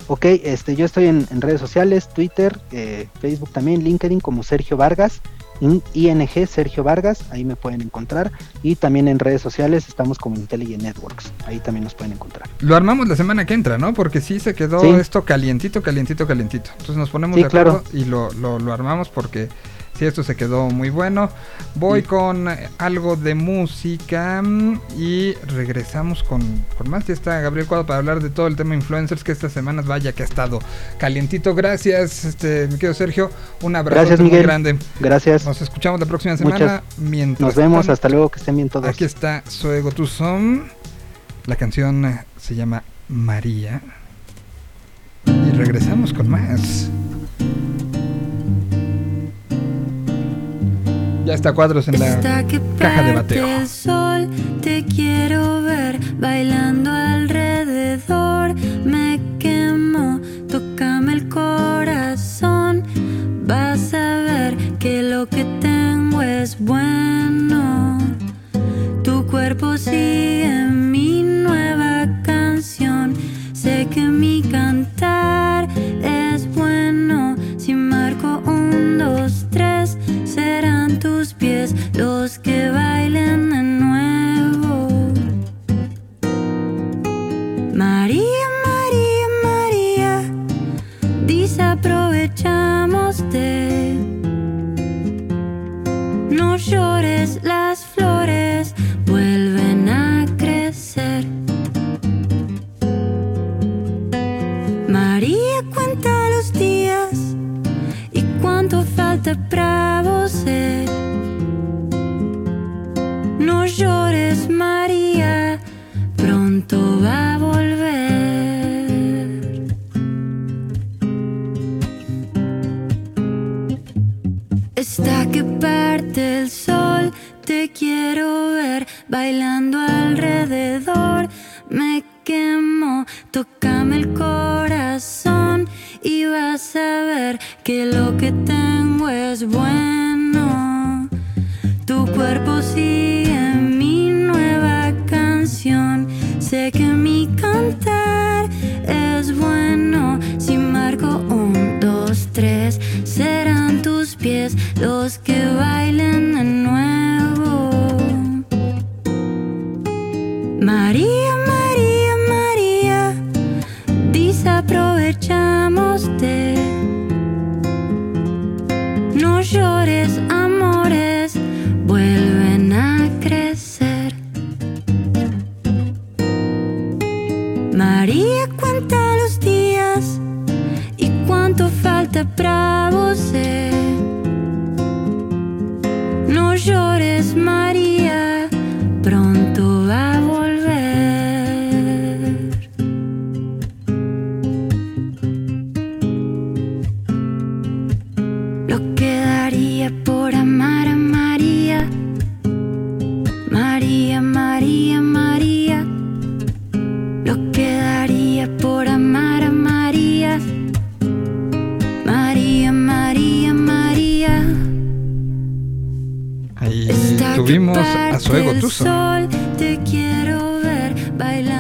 Ok, este, yo estoy en, en redes sociales, Twitter, eh, Facebook también, LinkedIn como Sergio Vargas, ING Sergio Vargas, ahí me pueden encontrar. Y también en redes sociales estamos como Intelligent Networks, ahí también nos pueden encontrar. Lo armamos la semana que entra, ¿no? Porque sí se quedó Sí. esto calientito, calientito, calientito. Entonces nos ponemos Sí, de acuerdo claro. y lo, lo, lo armamos porque sí, esto se quedó muy bueno. Voy Sí. con algo de música mm, y regresamos con, con más. Ya está Gabriel Cuadro para hablar de todo el tema influencers que estas semanas vaya que ha estado calientito. Gracias, este, mi querido Sergio. Un abrazo Gracias, muy grande. Gracias, Nos escuchamos la próxima semana. Muchas- Mientras nos vemos, hasta luego, que estén bien todos. Aquí está Suego Tu Son. La canción eh, se llama María. Y regresamos con más. Ya está cuadros en la Hasta que caja de bateo. el sol, te quiero ver bailando alrededor. Me quemo, tócame el corazón. Vas a ver que lo que tengo es bueno. Tu cuerpo sigue mi nueva canción. Sé que mi tus pies los que bailen de nuevo. María, María, María, desaprovechamos de. No llores, las flores vuelven a crecer. María, cuenta los días y cuánto falta para vos no llores, María, pronto va a volver. Está que parte el sol, te quiero ver bailando alrededor. Me quemo, tocame el corazón y vas a ver que lo que tengo es bueno. Tu cuerpo sigue mi nueva canción. Sé que mi cantar es bueno. Si marco un, dos, tres, serán tus pies los que bailen de nuevo. María, No Ahí tuvimos a te quiero ver bailando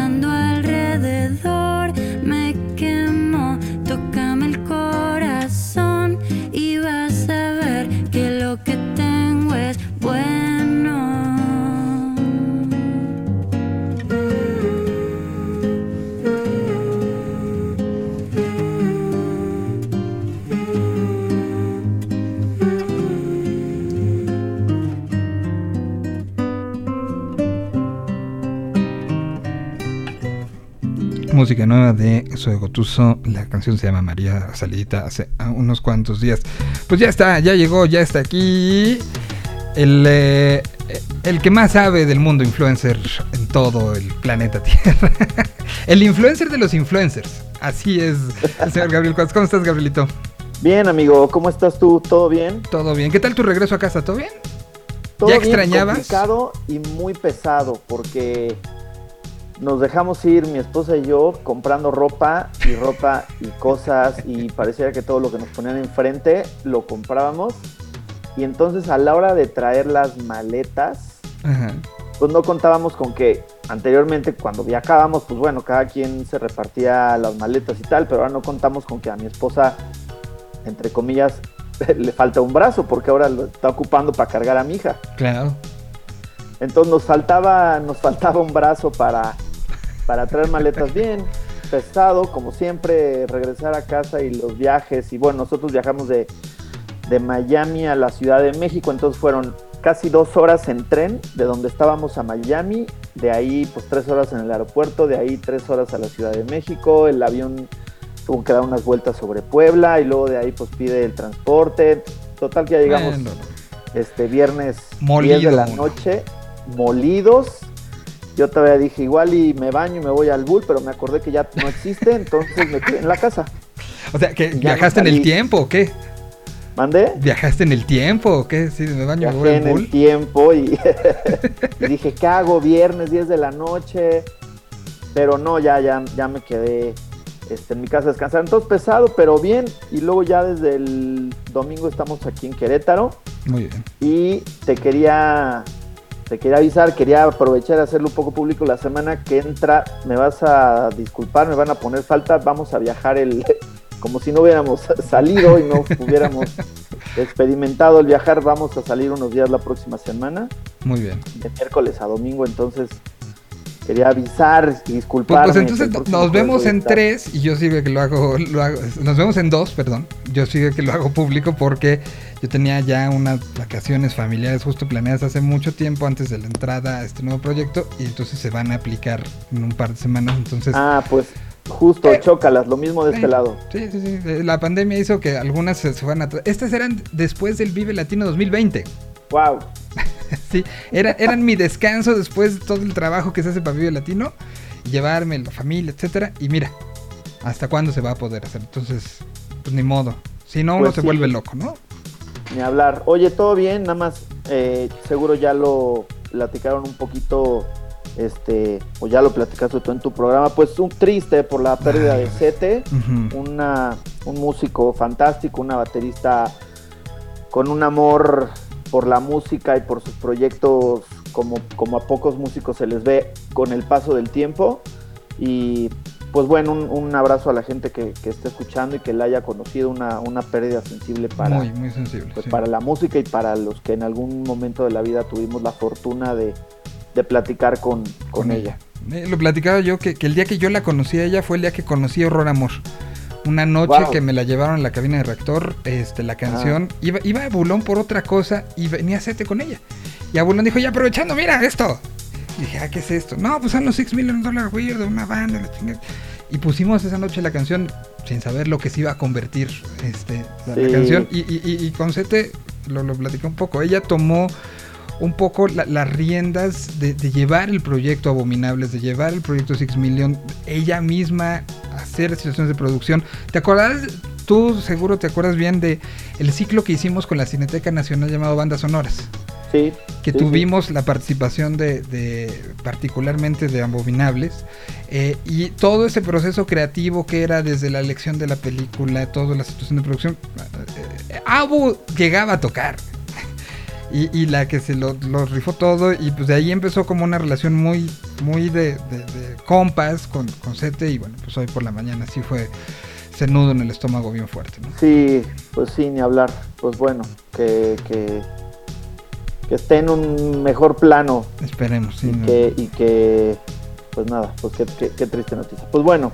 Música nueva de Zoe Gotuso. La canción se llama María Salidita hace unos cuantos días. Pues ya está, ya llegó, ya está aquí. El, eh, el que más sabe del mundo influencer en todo el planeta [LAUGHS] Tierra. el influencer de los influencers. Así es, el señor Gabriel Cuadros. ¿Cómo estás, Gabrielito? Bien, amigo, ¿cómo estás tú? ¿Todo bien? ¿Todo bien? ¿Qué tal tu regreso a casa? ¿Todo bien? Todo ¿Ya bien, extrañabas? complicado y muy pesado porque nos dejamos ir mi esposa y yo comprando ropa y ropa y cosas y parecía que todo lo que nos ponían enfrente lo comprábamos y entonces a la hora de traer las maletas Ajá. pues no contábamos con que anteriormente cuando viajábamos pues bueno cada quien se repartía las maletas y tal pero ahora no contamos con que a mi esposa entre comillas [LAUGHS] le falta un brazo porque ahora lo está ocupando para cargar a mi hija Claro. entonces nos faltaba, nos faltaba un brazo para, para traer maletas bien, pesado, como siempre, regresar a casa y los viajes. Y bueno, nosotros viajamos de, de Miami a la Ciudad de México, entonces fueron casi dos horas en tren de donde estábamos a Miami, de ahí pues tres horas en el aeropuerto, de ahí tres horas a la Ciudad de México, el avión tuvo que dar unas vueltas sobre Puebla y luego de ahí pues pide el transporte. Total que ya llegamos Bueno, este viernes Molido 10 de la noche, molidos. Yo todavía dije igual y me baño y me voy al bull, pero me acordé que ya no existe, entonces me quedé en la casa. O sea, ¿que ¿viajaste en no el salí. tiempo o qué? ¿Mandé? ¿Viajaste en el tiempo o qué? Sí, me baño, me voy Viajé al en bull. el tiempo y, [LAUGHS] y dije, ¿qué hago? Viernes 10 de la noche. Pero no, ya, ya, ya me quedé este, en mi casa a descansar. Entonces pesado, pero bien. Y luego ya desde el domingo estamos aquí en Querétaro. Muy bien. Y te quería, te quería avisar, quería aprovechar de hacerlo un poco público la semana que entra. Me vas a disculpar, me van a poner falta. Vamos a viajar el, [LAUGHS] como si no hubiéramos salido y no [LAUGHS] hubiéramos experimentado el viajar. Vamos a salir unos días la próxima semana, Muy bien. de miércoles a domingo. Entonces quería avisar y Pues, disculparme. pues entonces nos vemos a en tres y yo sigo que lo hago, lo hago, nos vemos en dos, perdón. Yo sigo que lo hago público porque yo tenía ya unas vacaciones familiares justo planeadas hace mucho tiempo antes de la entrada a este nuevo proyecto y entonces se van a aplicar en un par de semanas. Entonces, Ah, pues justo, Eh, chócalas, lo mismo de este eh, lado. sí, sí, sí. eh, La pandemia hizo que algunas se, se fueran atrás. Estas eran después del Vive Latino 2020. Wow. [LAUGHS] [LAUGHS] sí, era, eran mi descanso después de todo el trabajo que se hace para Vive Latino. Llevarme la familia, etcétera. Y mira, ¿hasta cuándo se va a poder hacer? Entonces, pues ni modo. Si no, uno Pues se vuelve loco, ¿no? Ni hablar. Oye, todo bien, nada más, eh, seguro ya lo platicaron un poquito, este, o ya lo platicaste tú en tu programa, pues un triste por la pérdida de Sete, Ujú. una, un músico fantástico, una baterista con un amor por la música y por sus proyectos como, como a pocos músicos se les ve con el paso del tiempo. Y pues bueno, un, un abrazo a la gente que, que esté escuchando y que la haya conocido, una, una pérdida sensible para, muy, muy sensible. pues sí. para la música y para los que en algún momento de la vida tuvimos la fortuna de, de platicar con, con, ella. Eh, lo platicaba yo que, que el día que yo la conocí a ella fue el día que conocí a Horror Amor. Una noche Wow. que me la llevaron en la cabina de reactor, este, la canción. Iba, iba a Bulón por otra cosa y venía a Sete con ella. Y a Bulón dijo, ya aprovechando, mira esto. Y dije, ah, ¿qué es esto? No, pues son los 6 Million Dollar Weird de una banda. la chingada. Y pusimos esa noche la canción sin saber lo que se iba a convertir este, la, canción. Y, y, y- y con Sete lo, lo platicé un poco. Ella tomó un poco la- las riendas de, de llevar el proyecto Abominables, de llevar el proyecto Six Million, ella misma hacer situaciones de producción. ¿Te acuerdas? Tú seguro te acuerdas bien de el ciclo que hicimos con la Cineteca Nacional llamado Bandas Sonoras. Sí. Que sí, tuvimos la participación de, de- particularmente de Abominables eh, y todo ese proceso creativo que era desde la elección de la película, toda la situación de producción. eh, Abu llegaba a tocar y, y la que se lo, lo rifó todo y pues de ahí empezó como una relación muy muy de, de- de compas con, con Sete y bueno pues hoy por la mañana sí fue ese nudo en el estómago bien fuerte ¿no? Sí, pues sí, ni hablar. Pues bueno, que, que, que esté en un mejor plano esperemos sí, y, ¿no? que, y que, pues nada, pues qué, qué- qué triste noticia. Pues bueno,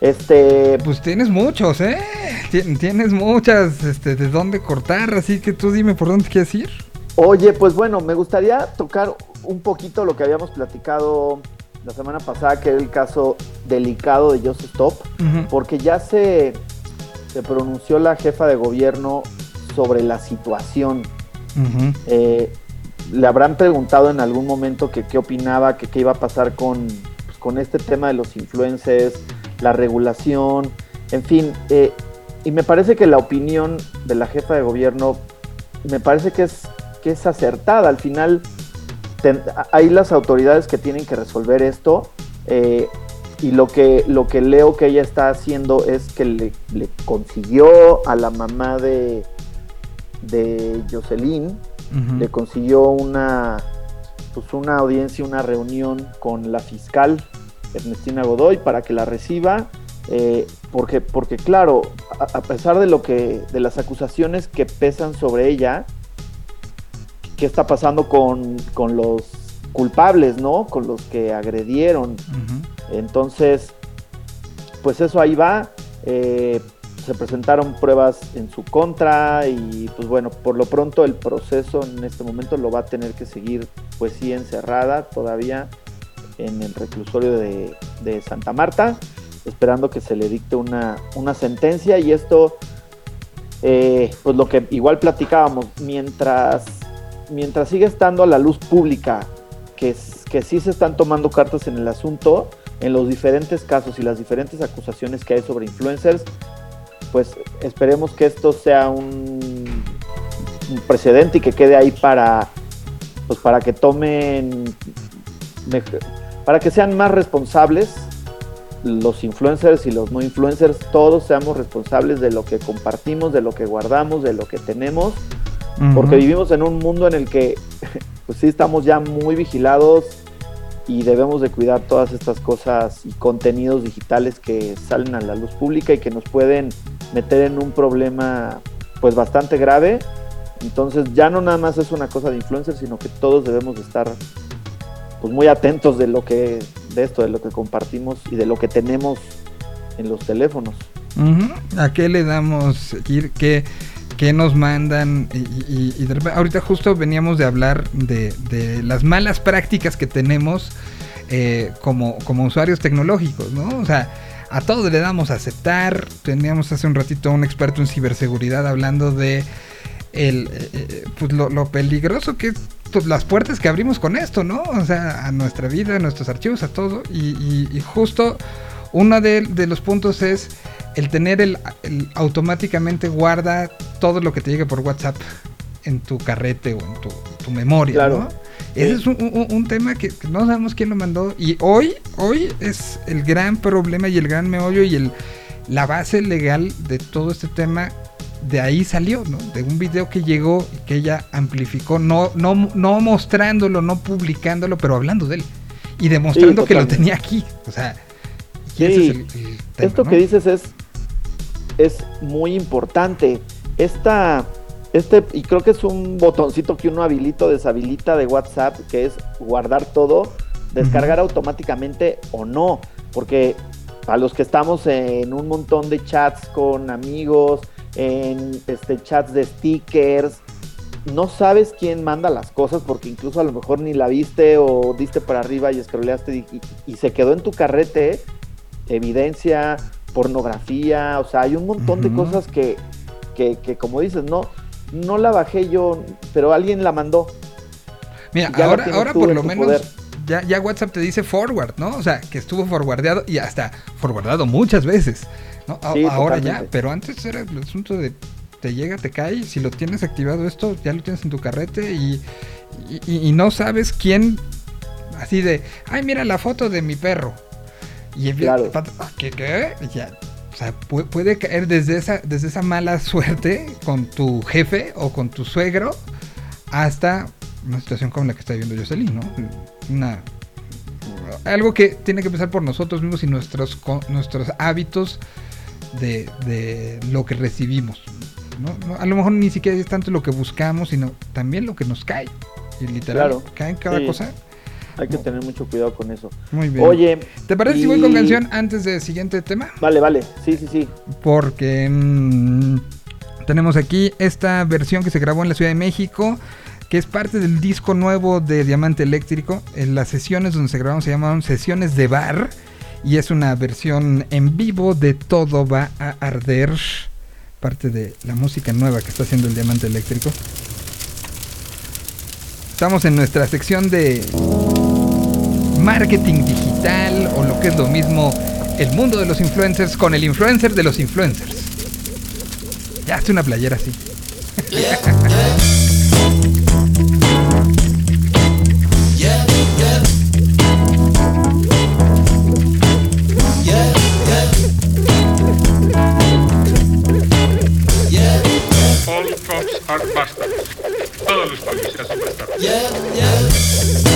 este, pues tienes muchos eh Tien- tienes muchas este de dónde cortar así que tú dime por dónde quieres ir Oye, pues bueno, me gustaría tocar un poquito lo que habíamos platicado la semana pasada, que era el caso delicado de Joseph Ujú. porque ya se, se pronunció la jefa de gobierno sobre la situación. Eh, le habrán preguntado en algún momento que qué opinaba, que qué iba a pasar con, pues, con este tema de los influencers, la regulación, en fin. eh, y me parece que la opinión de la jefa de gobierno me parece que es, que es acertada. Al final, ten- hay las autoridades que tienen que resolver esto. eh, y lo que, lo que leo que ella está haciendo es que le, le consiguió a la mamá de, de Jocelyn, le consiguió una, pues una audiencia, una reunión con la fiscal Ernestina Godoy para que la reciba. eh, porque, porque claro, a, a pesar de lo que, de las acusaciones que pesan sobre ella, ¿qué está pasando con, con los culpables, no? Con los que agredieron. Entonces, pues eso ahí va. eh, se presentaron pruebas en su contra y pues bueno, por lo pronto el proceso en este momento lo va a tener que seguir pues sí encerrada todavía en el reclusorio de, de Santa Marta, esperando que se le dicte una, una sentencia y esto, eh, pues lo que igual platicábamos, mientras, mientras sigue estando a la luz pública que, que sí se están tomando cartas en el asunto, en los diferentes casos y las diferentes acusaciones que hay sobre influencers, pues esperemos que esto sea un, precedente y que quede ahí para, pues para que tomen, para que sean más responsables los influencers y los no influencers, todos seamos responsables de lo que compartimos, de lo que guardamos, de lo que tenemos, porque vivimos en un mundo en el que [LAUGHS] pues sí estamos ya muy vigilados y debemos de cuidar todas estas cosas y contenidos digitales que salen a la luz pública y que nos pueden meter en un problema pues bastante grave. Entonces ya no nada más es una cosa de influencers, sino que todos debemos de estar pues muy atentos de lo que de esto, de lo que compartimos y de lo que tenemos en los teléfonos. ¿A qué le damos seguir? ¿Qué, qué nos mandan? Y, de repente- ahorita justo veníamos de hablar de, de las malas prácticas que tenemos eh, como, como usuarios tecnológicos, ¿no? O sea, a todo le damos a aceptar. Teníamos hace un ratito un experto en ciberseguridad hablando de el, eh, eh, pues lo, peligroso que es to- las puertas que abrimos con esto, ¿no? O sea, a nuestra vida, a nuestros archivos, a todo. Y justo uno de, de los puntos es el tener el, el automáticamente guarda todo lo que te llegue por WhatsApp en tu carrete o en tu, tu memoria, Claro. ¿no? Ese es un, un- un tema que, no sabemos quién lo mandó. Y hoy, hoy es el gran problema y el gran meollo y el, la base legal de todo este tema. De ahí salió, ¿no? De un video que llegó y que ella amplificó, no, no, no mostrándolo, no publicándolo, pero hablando de él. Y demostrando que lo tenía aquí. O sea, Sí, ese es el, el tema, Esto ¿no? que dices es, es muy importante. Esta, este, y creo que es un botoncito que uno habilita o deshabilita de WhatsApp, que es guardar todo, descargar automáticamente o no. Porque a los que estamos en un montón de chats con amigos, en este, chats de stickers, no sabes quién manda las cosas porque incluso a lo mejor ni la viste o diste para arriba y scrolleaste y, y- y se quedó en tu carrete evidencia, pornografía, o sea, hay un montón de cosas que, que, que, como dices, no, no la bajé yo, pero alguien la mandó. Mira, ya ahora, ahora por lo menos poder. ya, ya WhatsApp te dice forward, ¿no? O sea, que estuvo forwardeado y hasta forwardado muchas veces. ¿no? A- Sí, ahora ya, pero antes era el asunto de te llega, te cae, si lo tienes activado esto, ya lo tienes en tu carrete y- y no sabes quién, así de, ay, mira la foto de mi perro. Y empieza- Claro. ¿qué? qué? Ya, o sea, pu- puede caer desde esa, desde esa mala suerte con tu jefe o con tu suegro hasta una situación como la que está viviendo Jocelyn, ¿no? Una, algo que tiene que empezar por nosotros mismos y nuestros, co- nuestros hábitos de, de lo que recibimos. ¿no? No, A lo mejor ni siquiera es tanto lo que buscamos, sino también lo que nos cae. Y literal, Claro, cae en cada sí. cosa. Hay que tener mucho cuidado con eso. Muy bien. Oye, ¿te parece si voy con canción antes del siguiente tema? Vale, vale, sí, sí, sí. porque mm, tenemos aquí esta versión que se grabó en la Ciudad de México, que es parte del disco nuevo de Diamante Eléctrico. En las sesiones donde se grabaron se llamaron sesiones de bar y es una versión en vivo de Todo va a arder, parte de la música nueva que está haciendo el Diamante Eléctrico. Estamos en nuestra sección de marketing digital o lo que es lo mismo, el mundo de los influencers con el influencer de los influencers. Ya hace una playera así. Todos los son bastardos. Hagámonos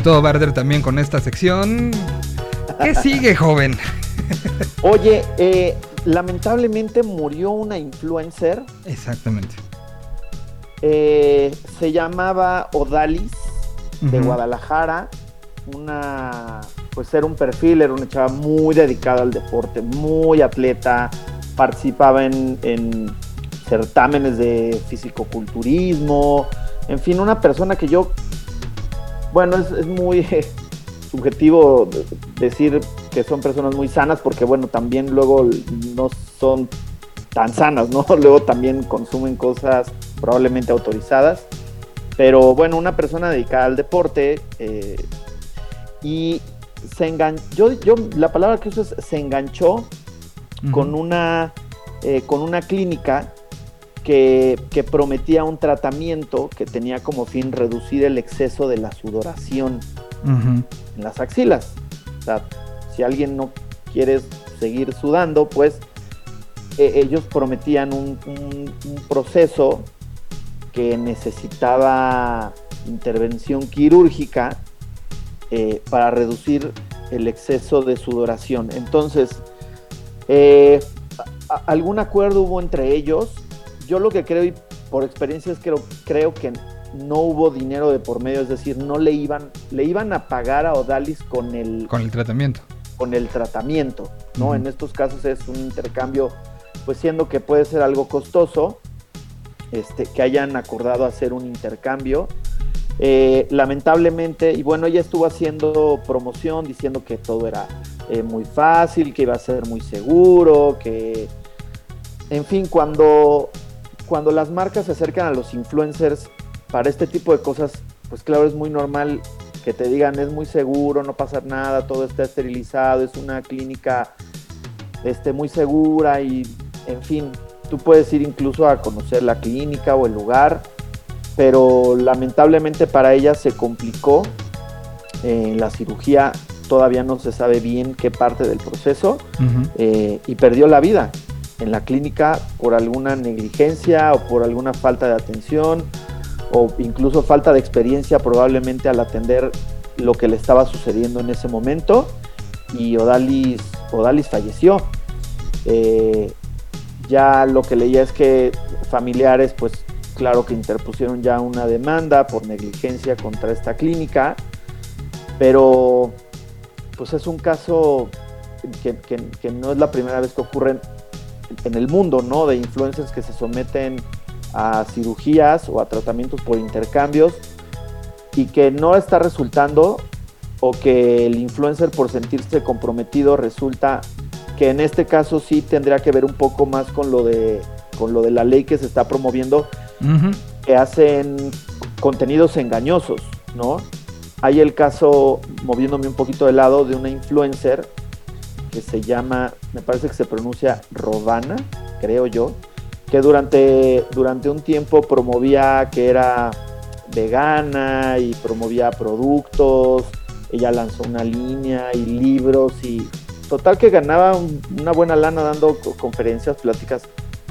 todo va a arder también con esta sección. ¿Qué sigue, joven? Oye, eh, lamentablemente murió una influencer. Exactamente. eh, se llamaba Odalis, de. Guadalajara. Una, pues era un perfil, era una chava muy dedicada al deporte, muy atleta. Participaba en, en certámenes de fisicoculturismo. En fin, una persona que yo bueno, es, es muy [LAUGHS] subjetivo de- decir que son personas muy sanas porque, bueno, también luego no son tan sanas, ¿no? [LAUGHS] Luego también consumen cosas probablemente autorizadas. Pero bueno, una persona dedicada al deporte eh, y se enganchó, yo, yo la palabra que uso es se enganchó con una, eh, con una clínica que, que prometía un tratamiento que tenía como fin reducir el exceso de la sudoración en las axilas. O sea, si alguien no quiere seguir sudando, pues eh, ellos prometían un, un- un proceso que necesitaba intervención quirúrgica eh, para reducir el exceso de sudoración. Entonces, eh, a- algún acuerdo hubo entre ellos. Yo lo que creo y por experiencia es que creo, creo que no hubo dinero de por medio, es decir, no le iban, le iban a pagar a Odalis con el, Con el tratamiento. con el tratamiento, ¿no? En estos casos es un intercambio, pues siendo que puede ser algo costoso, este, que hayan acordado hacer un intercambio. Eh, lamentablemente, y bueno, ella estuvo haciendo promoción diciendo que todo era eh, muy fácil, que iba a ser muy seguro, que, en fin, cuando, cuando las marcas se acercan a los influencers para este tipo de cosas, pues claro, es muy normal que te digan es muy seguro, no pasa nada, todo está esterilizado, es una clínica este, muy segura y, en fin, tú puedes ir incluso a conocer la clínica o el lugar, pero lamentablemente para ella se complicó. En la cirugía todavía no se sabe bien qué parte del proceso eh, y perdió la vida en la clínica por alguna negligencia o por alguna falta de atención o incluso falta de experiencia probablemente al atender lo que le estaba sucediendo en ese momento y Odalis, Odalis falleció. Eh, ya lo que leía es que familiares pues claro que interpusieron ya una demanda por negligencia contra esta clínica, pero pues es un caso que, no es la primera vez que ocurre en, el mundo, ¿no? De influencers que se someten a cirugías o a tratamientos por intercambios y que no está resultando o que el influencer por sentirse comprometido resulta que en este caso sí tendría que ver un poco más con lo de con lo de la ley que se está promoviendo que hacen contenidos engañosos, ¿no? Hay el caso, moviéndome un poquito de lado, de una influencer que se llama, me parece que se pronuncia Robana, creo yo, que durante, durante un tiempo promovía que era vegana y promovía productos, ella lanzó una línea y libros y total que ganaba un- una buena lana dando co- conferencias, pláticas,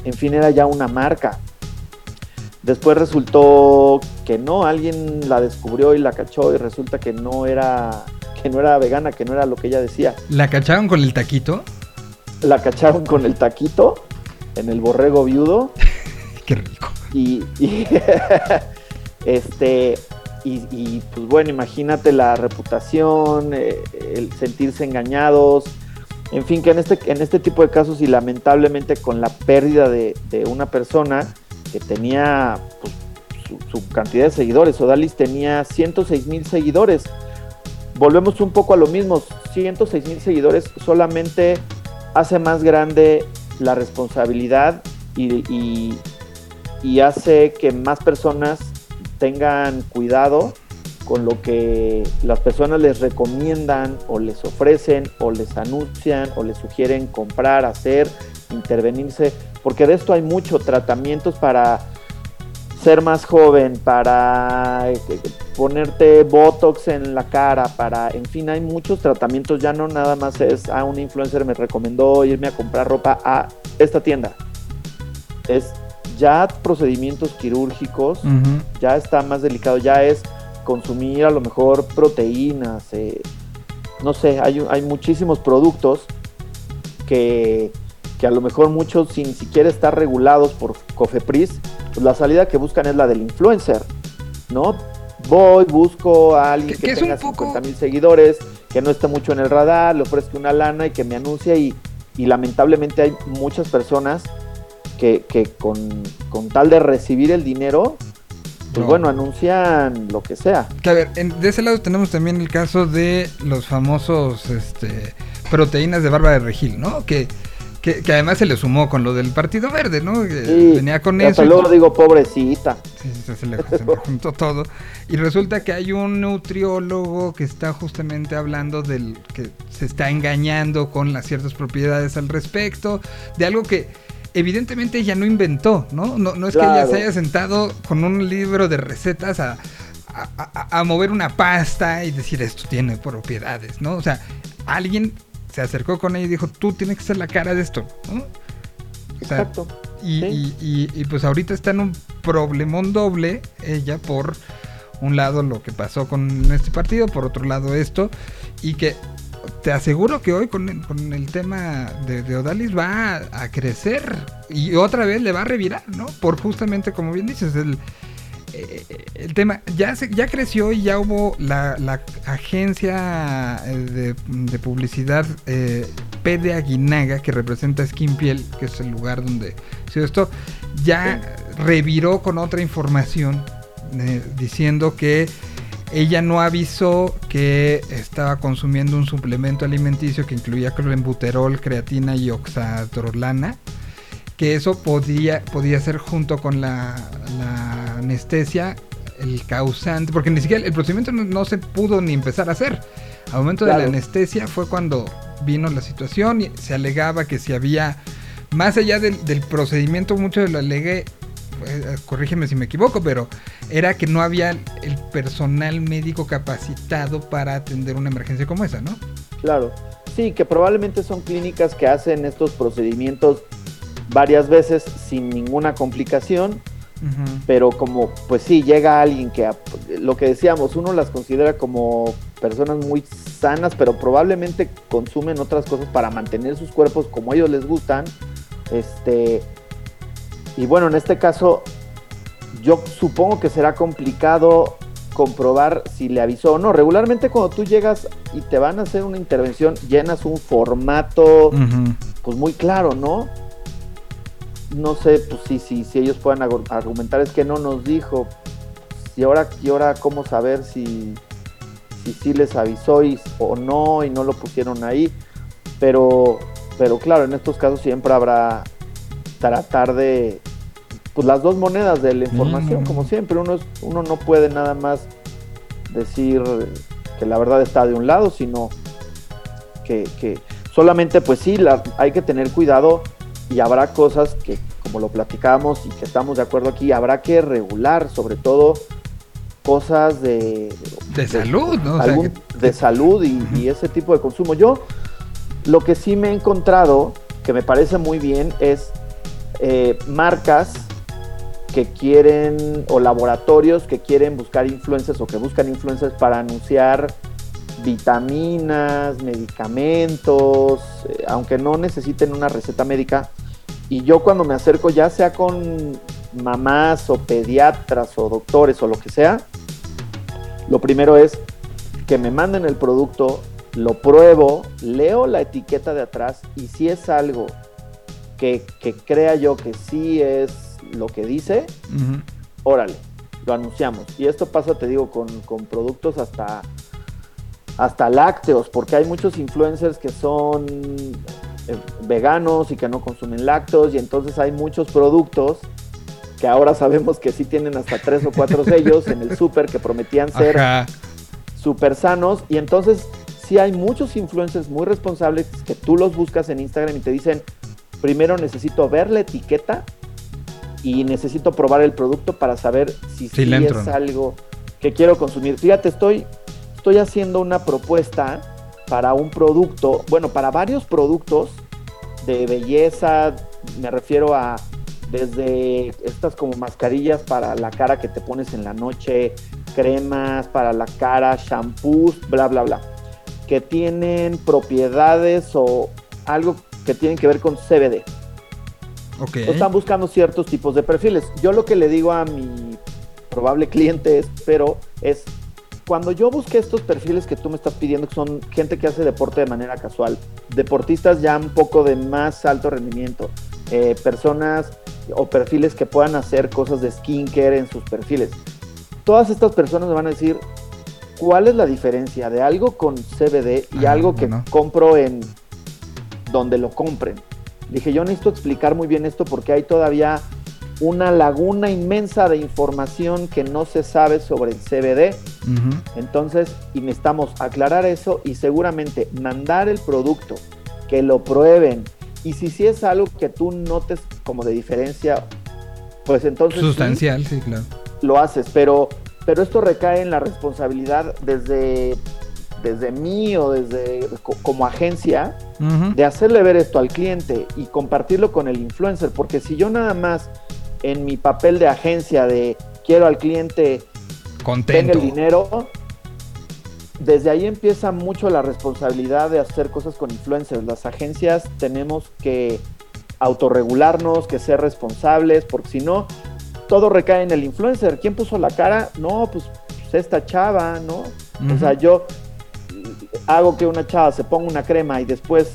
en fin, era ya una marca. Después resultó que no, alguien la descubrió y la cachó y resulta que no era que no era vegana, que no era lo que ella decía. ¿La cacharon con el taquito? La cacharon con el taquito en el borrego viudo [LAUGHS] Qué rico. y, y, [LAUGHS] este y, y, pues bueno, imagínate la reputación, eh, el sentirse engañados, en fin, que en este, en este tipo de casos y lamentablemente con la pérdida de, de una persona que tenía pues, su, su cantidad de seguidores, Odalis tenía 106 mil seguidores. Volvemos un poco a lo mismo, 106 mil seguidores solamente hace más grande la responsabilidad y, hace que más personas tengan cuidado con lo que las personas les recomiendan o les ofrecen o les anuncian o les sugieren comprar, hacer, intervenirse, porque de esto hay mucho, tratamientos para ser más joven, para eh, ponerte botox en la cara, para, en fin, hay muchos tratamientos, ya no nada más es a un influencer me recomendó irme a comprar ropa a esta tienda. Es ya procedimientos quirúrgicos, ya está más delicado, ya es consumir a lo mejor proteínas, eh, no sé, hay, hay muchísimos productos que, que a lo mejor muchos sin siquiera estar regulados por Cofepris, pues la salida que buscan es la del influencer, ¿no? Voy, busco a alguien Que- tenga poco- 50 mil seguidores, que no esté mucho en el radar, le ofrezco una lana y que me anuncie y, y lamentablemente hay muchas personas que, que con, con tal de recibir el dinero, pues No. bueno, anuncian lo que sea. Que a ver, en- de ese lado tenemos también el caso de los famosos este, proteínas de barba de regil, ¿no? Que, que, que además se le sumó con lo del Partido Verde, ¿no? Que Sí, venía con eso. y luego to- digo, pobrecita. Sí, sí, se, le, se le juntó todo. Y resulta que hay un nutriólogo que está justamente hablando del que se está engañando con las ciertas propiedades al respecto, de algo que evidentemente ella no inventó, ¿no? No, no es que ella se haya sentado con un libro de recetas a, a- a- a mover una pasta y decir esto tiene propiedades, ¿no? O sea, alguien se acercó con ella y dijo, tú tienes que ser la cara de esto, ¿no? O sea, Exacto. y, Sí. y- y- y, pues ahorita está en un problemón doble ella por un lado lo que pasó con este partido, por otro lado esto, y que te aseguro que hoy con el, con el tema de, de Odalis va a, a crecer y otra vez le va a revirar, ¿no? Por justamente como bien dices, el, eh, el tema ya se, ya creció y ya hubo la, la agencia eh, de, de publicidad eh, P de Aguinaga que representa Skin Piel, que es el lugar donde se dio esto, ya reviró con otra información eh, diciendo que ella no avisó que estaba consumiendo un suplemento alimenticio que incluía clenbuterol, creatina y oxatrolana que eso podría, podía ser junto con la, la anestesia el causante, porque ni siquiera el procedimiento no, no se pudo ni empezar a hacer. Al momento de la anestesia fue cuando vino la situación y se alegaba que si había, más allá del, del procedimiento, mucho de lo alegué, eh, corrígeme si me equivoco, pero era que no había el personal médico capacitado para atender una emergencia como esa, ¿no? Claro. Sí, que probablemente son clínicas que hacen estos procedimientos varias veces sin ninguna complicación, pero como, pues sí, llega alguien que, ap- lo que decíamos, uno las considera como personas muy sanas, pero probablemente consumen otras cosas para mantener sus cuerpos como a ellos les gustan. Este, y bueno, en este caso, yo supongo que será complicado comprobar si le avisó o no. Regularmente cuando tú llegas y te van a hacer una intervención, llenas un formato pues muy claro, ¿no? No sé, pues sí, sí, si ellos puedan argumentar es que no nos dijo. Y ahora, y ahora cómo saber si, si sí les avisó y- o no y no lo pusieron ahí. Pero, pero claro, en estos casos siempre habrá tratar de pues las dos monedas de la información, Mm. como siempre. Uno, es- uno no puede nada más decir que la verdad está de un lado, sino que, que solamente pues sí, la- hay que tener cuidado y habrá cosas que, como lo platicábamos y que estamos de acuerdo aquí, habrá que regular, sobre todo cosas de, De salud, ¿no? O sea, algún- que- de salud y, y ese tipo de consumo. Yo lo que sí me he encontrado, que me parece muy bien, es eh, marcas que quieren, o laboratorios que quieren buscar influencers o que buscan influencers para anunciar vitaminas, medicamentos, eh, aunque no necesiten una receta médica. Y yo cuando me acerco, ya sea con mamás o pediatras o doctores o lo que sea, lo primero es que me manden el producto, lo pruebo, leo la etiqueta de atrás y si es algo que, que crea yo que sí es lo que dice, órale, lo anunciamos. Y esto pasa, te digo, con, con productos hasta, hasta lácteos, porque hay muchos influencers que son eh, veganos y que no consumen lácteos, y entonces hay muchos productos que ahora sabemos que sí tienen hasta tres o cuatro sellos en el súper que prometían ser súper sanos, y entonces sí hay muchos influencers muy responsables que tú los buscas en Instagram y te dicen, primero necesito ver la etiqueta y necesito probar el producto para saber si Sí, es algo que quiero consumir. Fíjate, estoy, estoy haciendo una propuesta para un producto, bueno, para varios productos de belleza, me refiero a desde estas como mascarillas para la cara que te pones en la noche, cremas para la cara, shampoos, bla, bla, bla, que tienen propiedades o algo que tienen que ver con CBD. Ok. Están buscando ciertos tipos de perfiles. Yo lo que le digo a mi probable cliente es, pero es cuando yo busqué estos perfiles que tú me estás pidiendo, que son gente que hace deporte de manera casual, deportistas ya un poco de más alto rendimiento, eh, personas o perfiles que puedan hacer cosas de skincare en sus perfiles. Todas estas personas me van a decir cuál es la diferencia de algo con CBD y Ah, algo que bueno. compro en donde lo compren. Dije, yo necesito explicar muy bien esto porque hay todavía una laguna inmensa de información que no se sabe sobre el CBD. Entonces, y necesitamos aclarar eso y seguramente mandar el producto, que lo prueben. Y si sí es algo que tú notes como de diferencia, pues entonces Sustancial, sí, claro. lo haces. Pero, pero esto recae en la responsabilidad desde, desde mí o desde co- como agencia de hacerle ver esto al cliente y compartirlo con el influencer, porque si yo nada más en mi papel de agencia de quiero al cliente tenga Contento. el dinero, desde ahí empieza mucho la responsabilidad de hacer cosas con influencers. Las agencias tenemos que autorregularnos, que ser responsables, porque si no, todo recae en el influencer. ¿Quién puso la cara? No, pues, pues esta chava, ¿no? O sea, yo hago que una chava se ponga una crema y después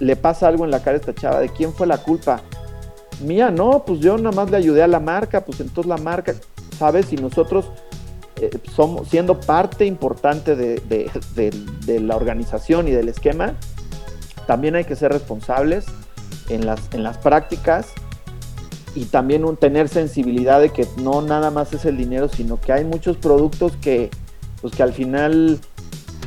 le pasa algo en la cara a esta chava, ¿de quién fue la culpa? Mía, no, pues yo nada más le ayudé a la marca, pues entonces la marca, ¿sabes? Y nosotros eh, somos, siendo parte importante de, de- la organización y del esquema, también hay que ser responsables en las, en las prácticas y también tener sensibilidad de que no nada más es el dinero, sino que hay muchos productos que, pues que al final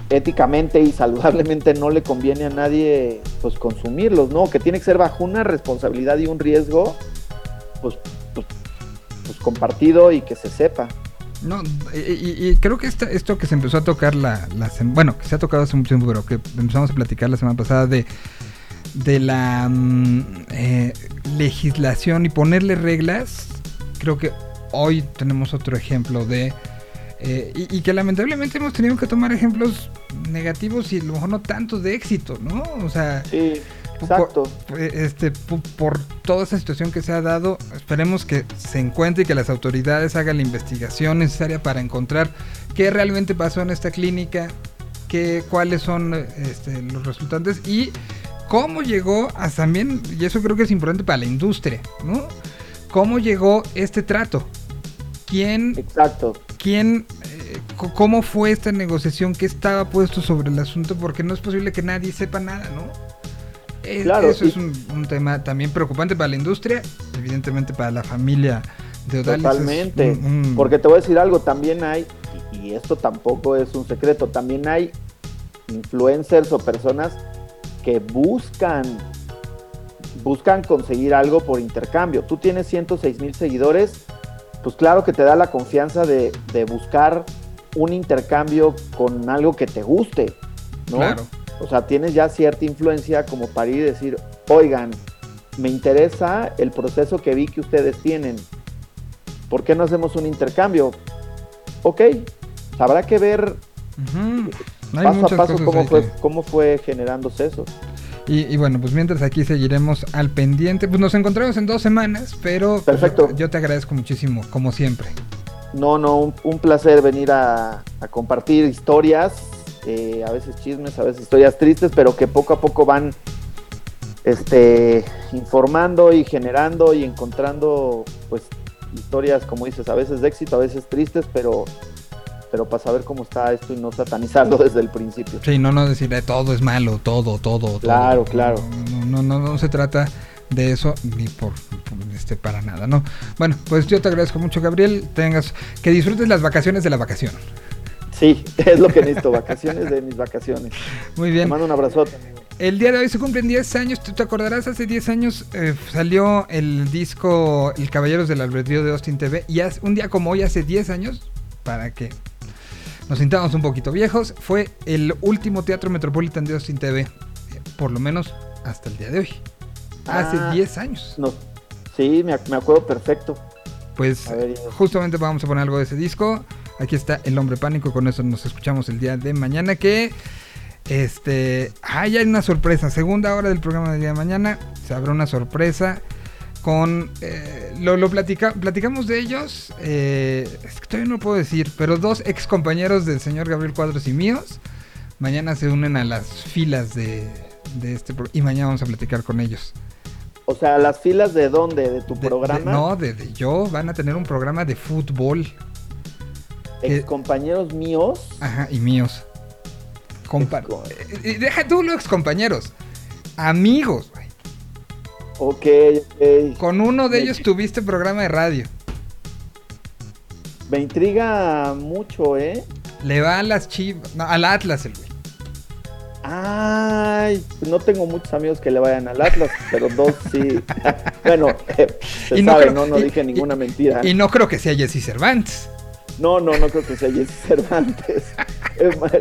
éticamente y saludablemente no le conviene a nadie pues consumirlos, ¿no? Que tiene que ser bajo una responsabilidad y un riesgo pues, pues, pues, compartido y que se sepa. No, y, creo que esta- esto que se empezó a tocar la, la bueno, que se ha tocado hace mucho tiempo, pero que empezamos a platicar la semana pasada de, de la mm, eh, legislación y ponerle reglas, creo que hoy tenemos otro ejemplo de... eh, y, y que lamentablemente hemos tenido que tomar ejemplos negativos y a lo mejor no tanto de éxito, ¿no? O sea, Sí, exacto. por, este, por, por toda esa situación que se ha dado, esperemos que se encuentre y que las autoridades hagan la investigación necesaria para encontrar qué realmente pasó en esta clínica, qué, cuáles son este, los resultantes y cómo llegó a también, y eso creo que es importante para la industria, ¿no? ¿Cómo llegó este trato? ¿Quién, Exacto. Quién, eh, cómo fue esta negociación? ¿Qué estaba puesto sobre el asunto? Porque no es posible que nadie sepa nada, ¿no? Es- Claro, eso es y- un, un tema también preocupante para la industria, evidentemente para la familia de Odalis. es Totalmente. un- un- Porque te voy a decir algo, también hay, y, y esto tampoco es un secreto, también hay influencers o personas que buscan buscan conseguir algo por intercambio. Tú tienes 106 mil seguidores, pues claro que te da la confianza de, de buscar un intercambio con algo que te guste, ¿no? Claro. O sea, tienes ya cierta influencia como para ir y decir, oigan, me interesa el proceso que vi que ustedes tienen. ¿Por qué no hacemos un intercambio? Ok, habrá que ver paso a paso cómo fue, cómo fue generándose eso. Y, y bueno, pues mientras aquí seguiremos al pendiente. Pues nos encontramos en dos semanas, pero pues, Perfecto. yo, yo te agradezco muchísimo, como siempre. No, no, un, un placer venir a, a compartir historias, eh, a veces chismes, a veces historias tristes, pero que poco a poco van este, informando y generando y encontrando pues historias, como dices, a veces de éxito, a veces tristes, pero, pero para saber cómo está esto y no satanizarlo [LAUGHS] desde el principio. Sí, no, no decir eh, todo es malo, todo, todo, todo. Claro, claro. No, no, no, no se trata de eso ni por, por, este para nada, ¿no? Bueno, pues yo te agradezco mucho, Gabriel. Tengas que disfrutes las vacaciones de la vacación. Sí, [LAUGHS] es lo que necesito, vacaciones de mis vacaciones. Muy Te bien. mando un abrazote. amigo. El día de hoy se cumplen 10 años. Tú te acordarás, hace 10 años eh, salió el disco El Caballeros del Albedrío de Austin TV. Y hace- un día como hoy, hace 10 años, para que nos sintamos un poquito viejos, fue el último teatro Metropolitan de Austin TV. eh, Por lo menos hasta el día de hoy. Hace Ah. 10 años. No. Sí, me, ac- me acuerdo perfecto. Pues ver, justamente vamos a poner algo de ese disco. Aquí está El Hombre Pánico, con eso nos escuchamos el día de mañana que este, ah, ya hay una sorpresa, segunda hora del programa del día de mañana, se abre una sorpresa con eh, lo, lo platica- platicamos de ellos, eh, es que todavía no puedo decir, pero dos ex compañeros del señor Gabriel Cuadros y míos mañana se unen a las filas de, de este y mañana vamos a platicar con ellos. O sea, las filas de dónde, de tu De- de- programa, no, de, de yo van a tener un programa de fútbol. ex compañeros míos. Ajá, y míos. Compa Eh, deja tú los compañeros. Amigos, güey. Ok, ok. Con uno de ellos tuviste programa de radio. Me intriga mucho, ¿eh? Le va a las chivas. No, al Atlas el güey. Ay, no tengo muchos amigos que le vayan al Atlas, pero dos sí. [LAUGHS] bueno, eh, se no sabe, creo- no, no y- dije ninguna mentira. Y no creo que sea Jesse Cervantes. No, no, no creo que sea Jesse Cervantes.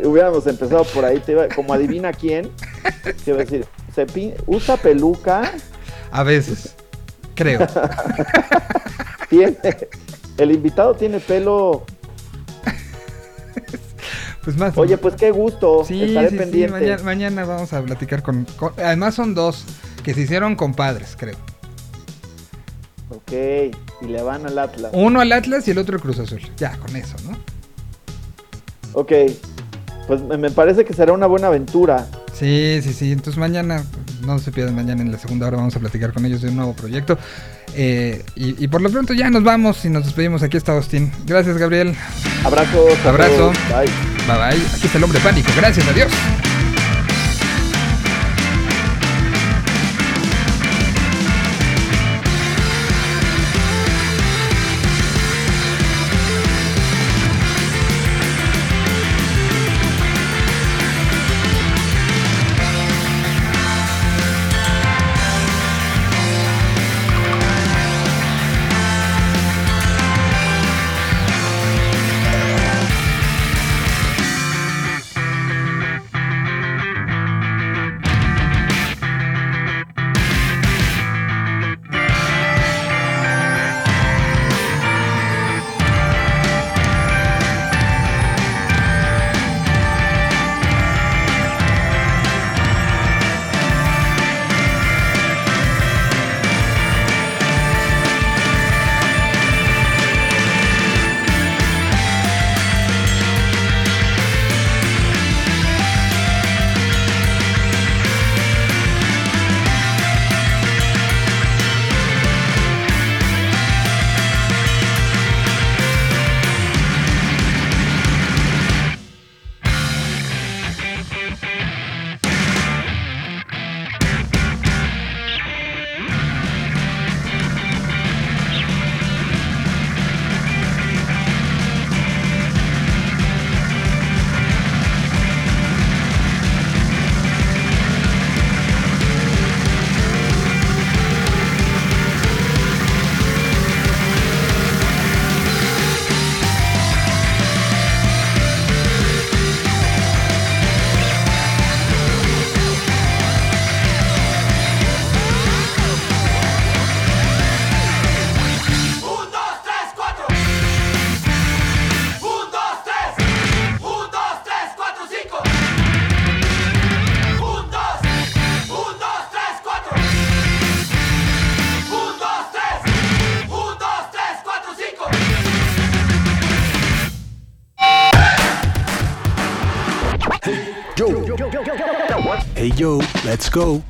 Hubiéramos empezado por ahí, te iba- como adivina quién. Te iba a decir, se pin- usa peluca, A veces. Creo. [LAUGHS] tiene. El invitado tiene pelo. Pues más. Oye, pues qué gusto. Sí, Estaré sí, sí, mañana, mañana vamos a platicar con, con- Además son dos que se hicieron compadres, creo. Ok, y le van al Atlas. Uno al Atlas y el otro al Cruz Azul. Ya, con eso, ¿no? Ok, pues me parece que será una buena aventura. Sí, sí, sí. Entonces mañana, no se pierdan, mañana en la segunda hora vamos a platicar con ellos de un nuevo proyecto. Eh, y, y por lo pronto ya nos vamos y nos despedimos. Aquí está Austin. Gracias, Gabriel. Abrazos. Abrazo. Bye. Bye bye. Aquí está el hombre pánico. Gracias, adiós. Go.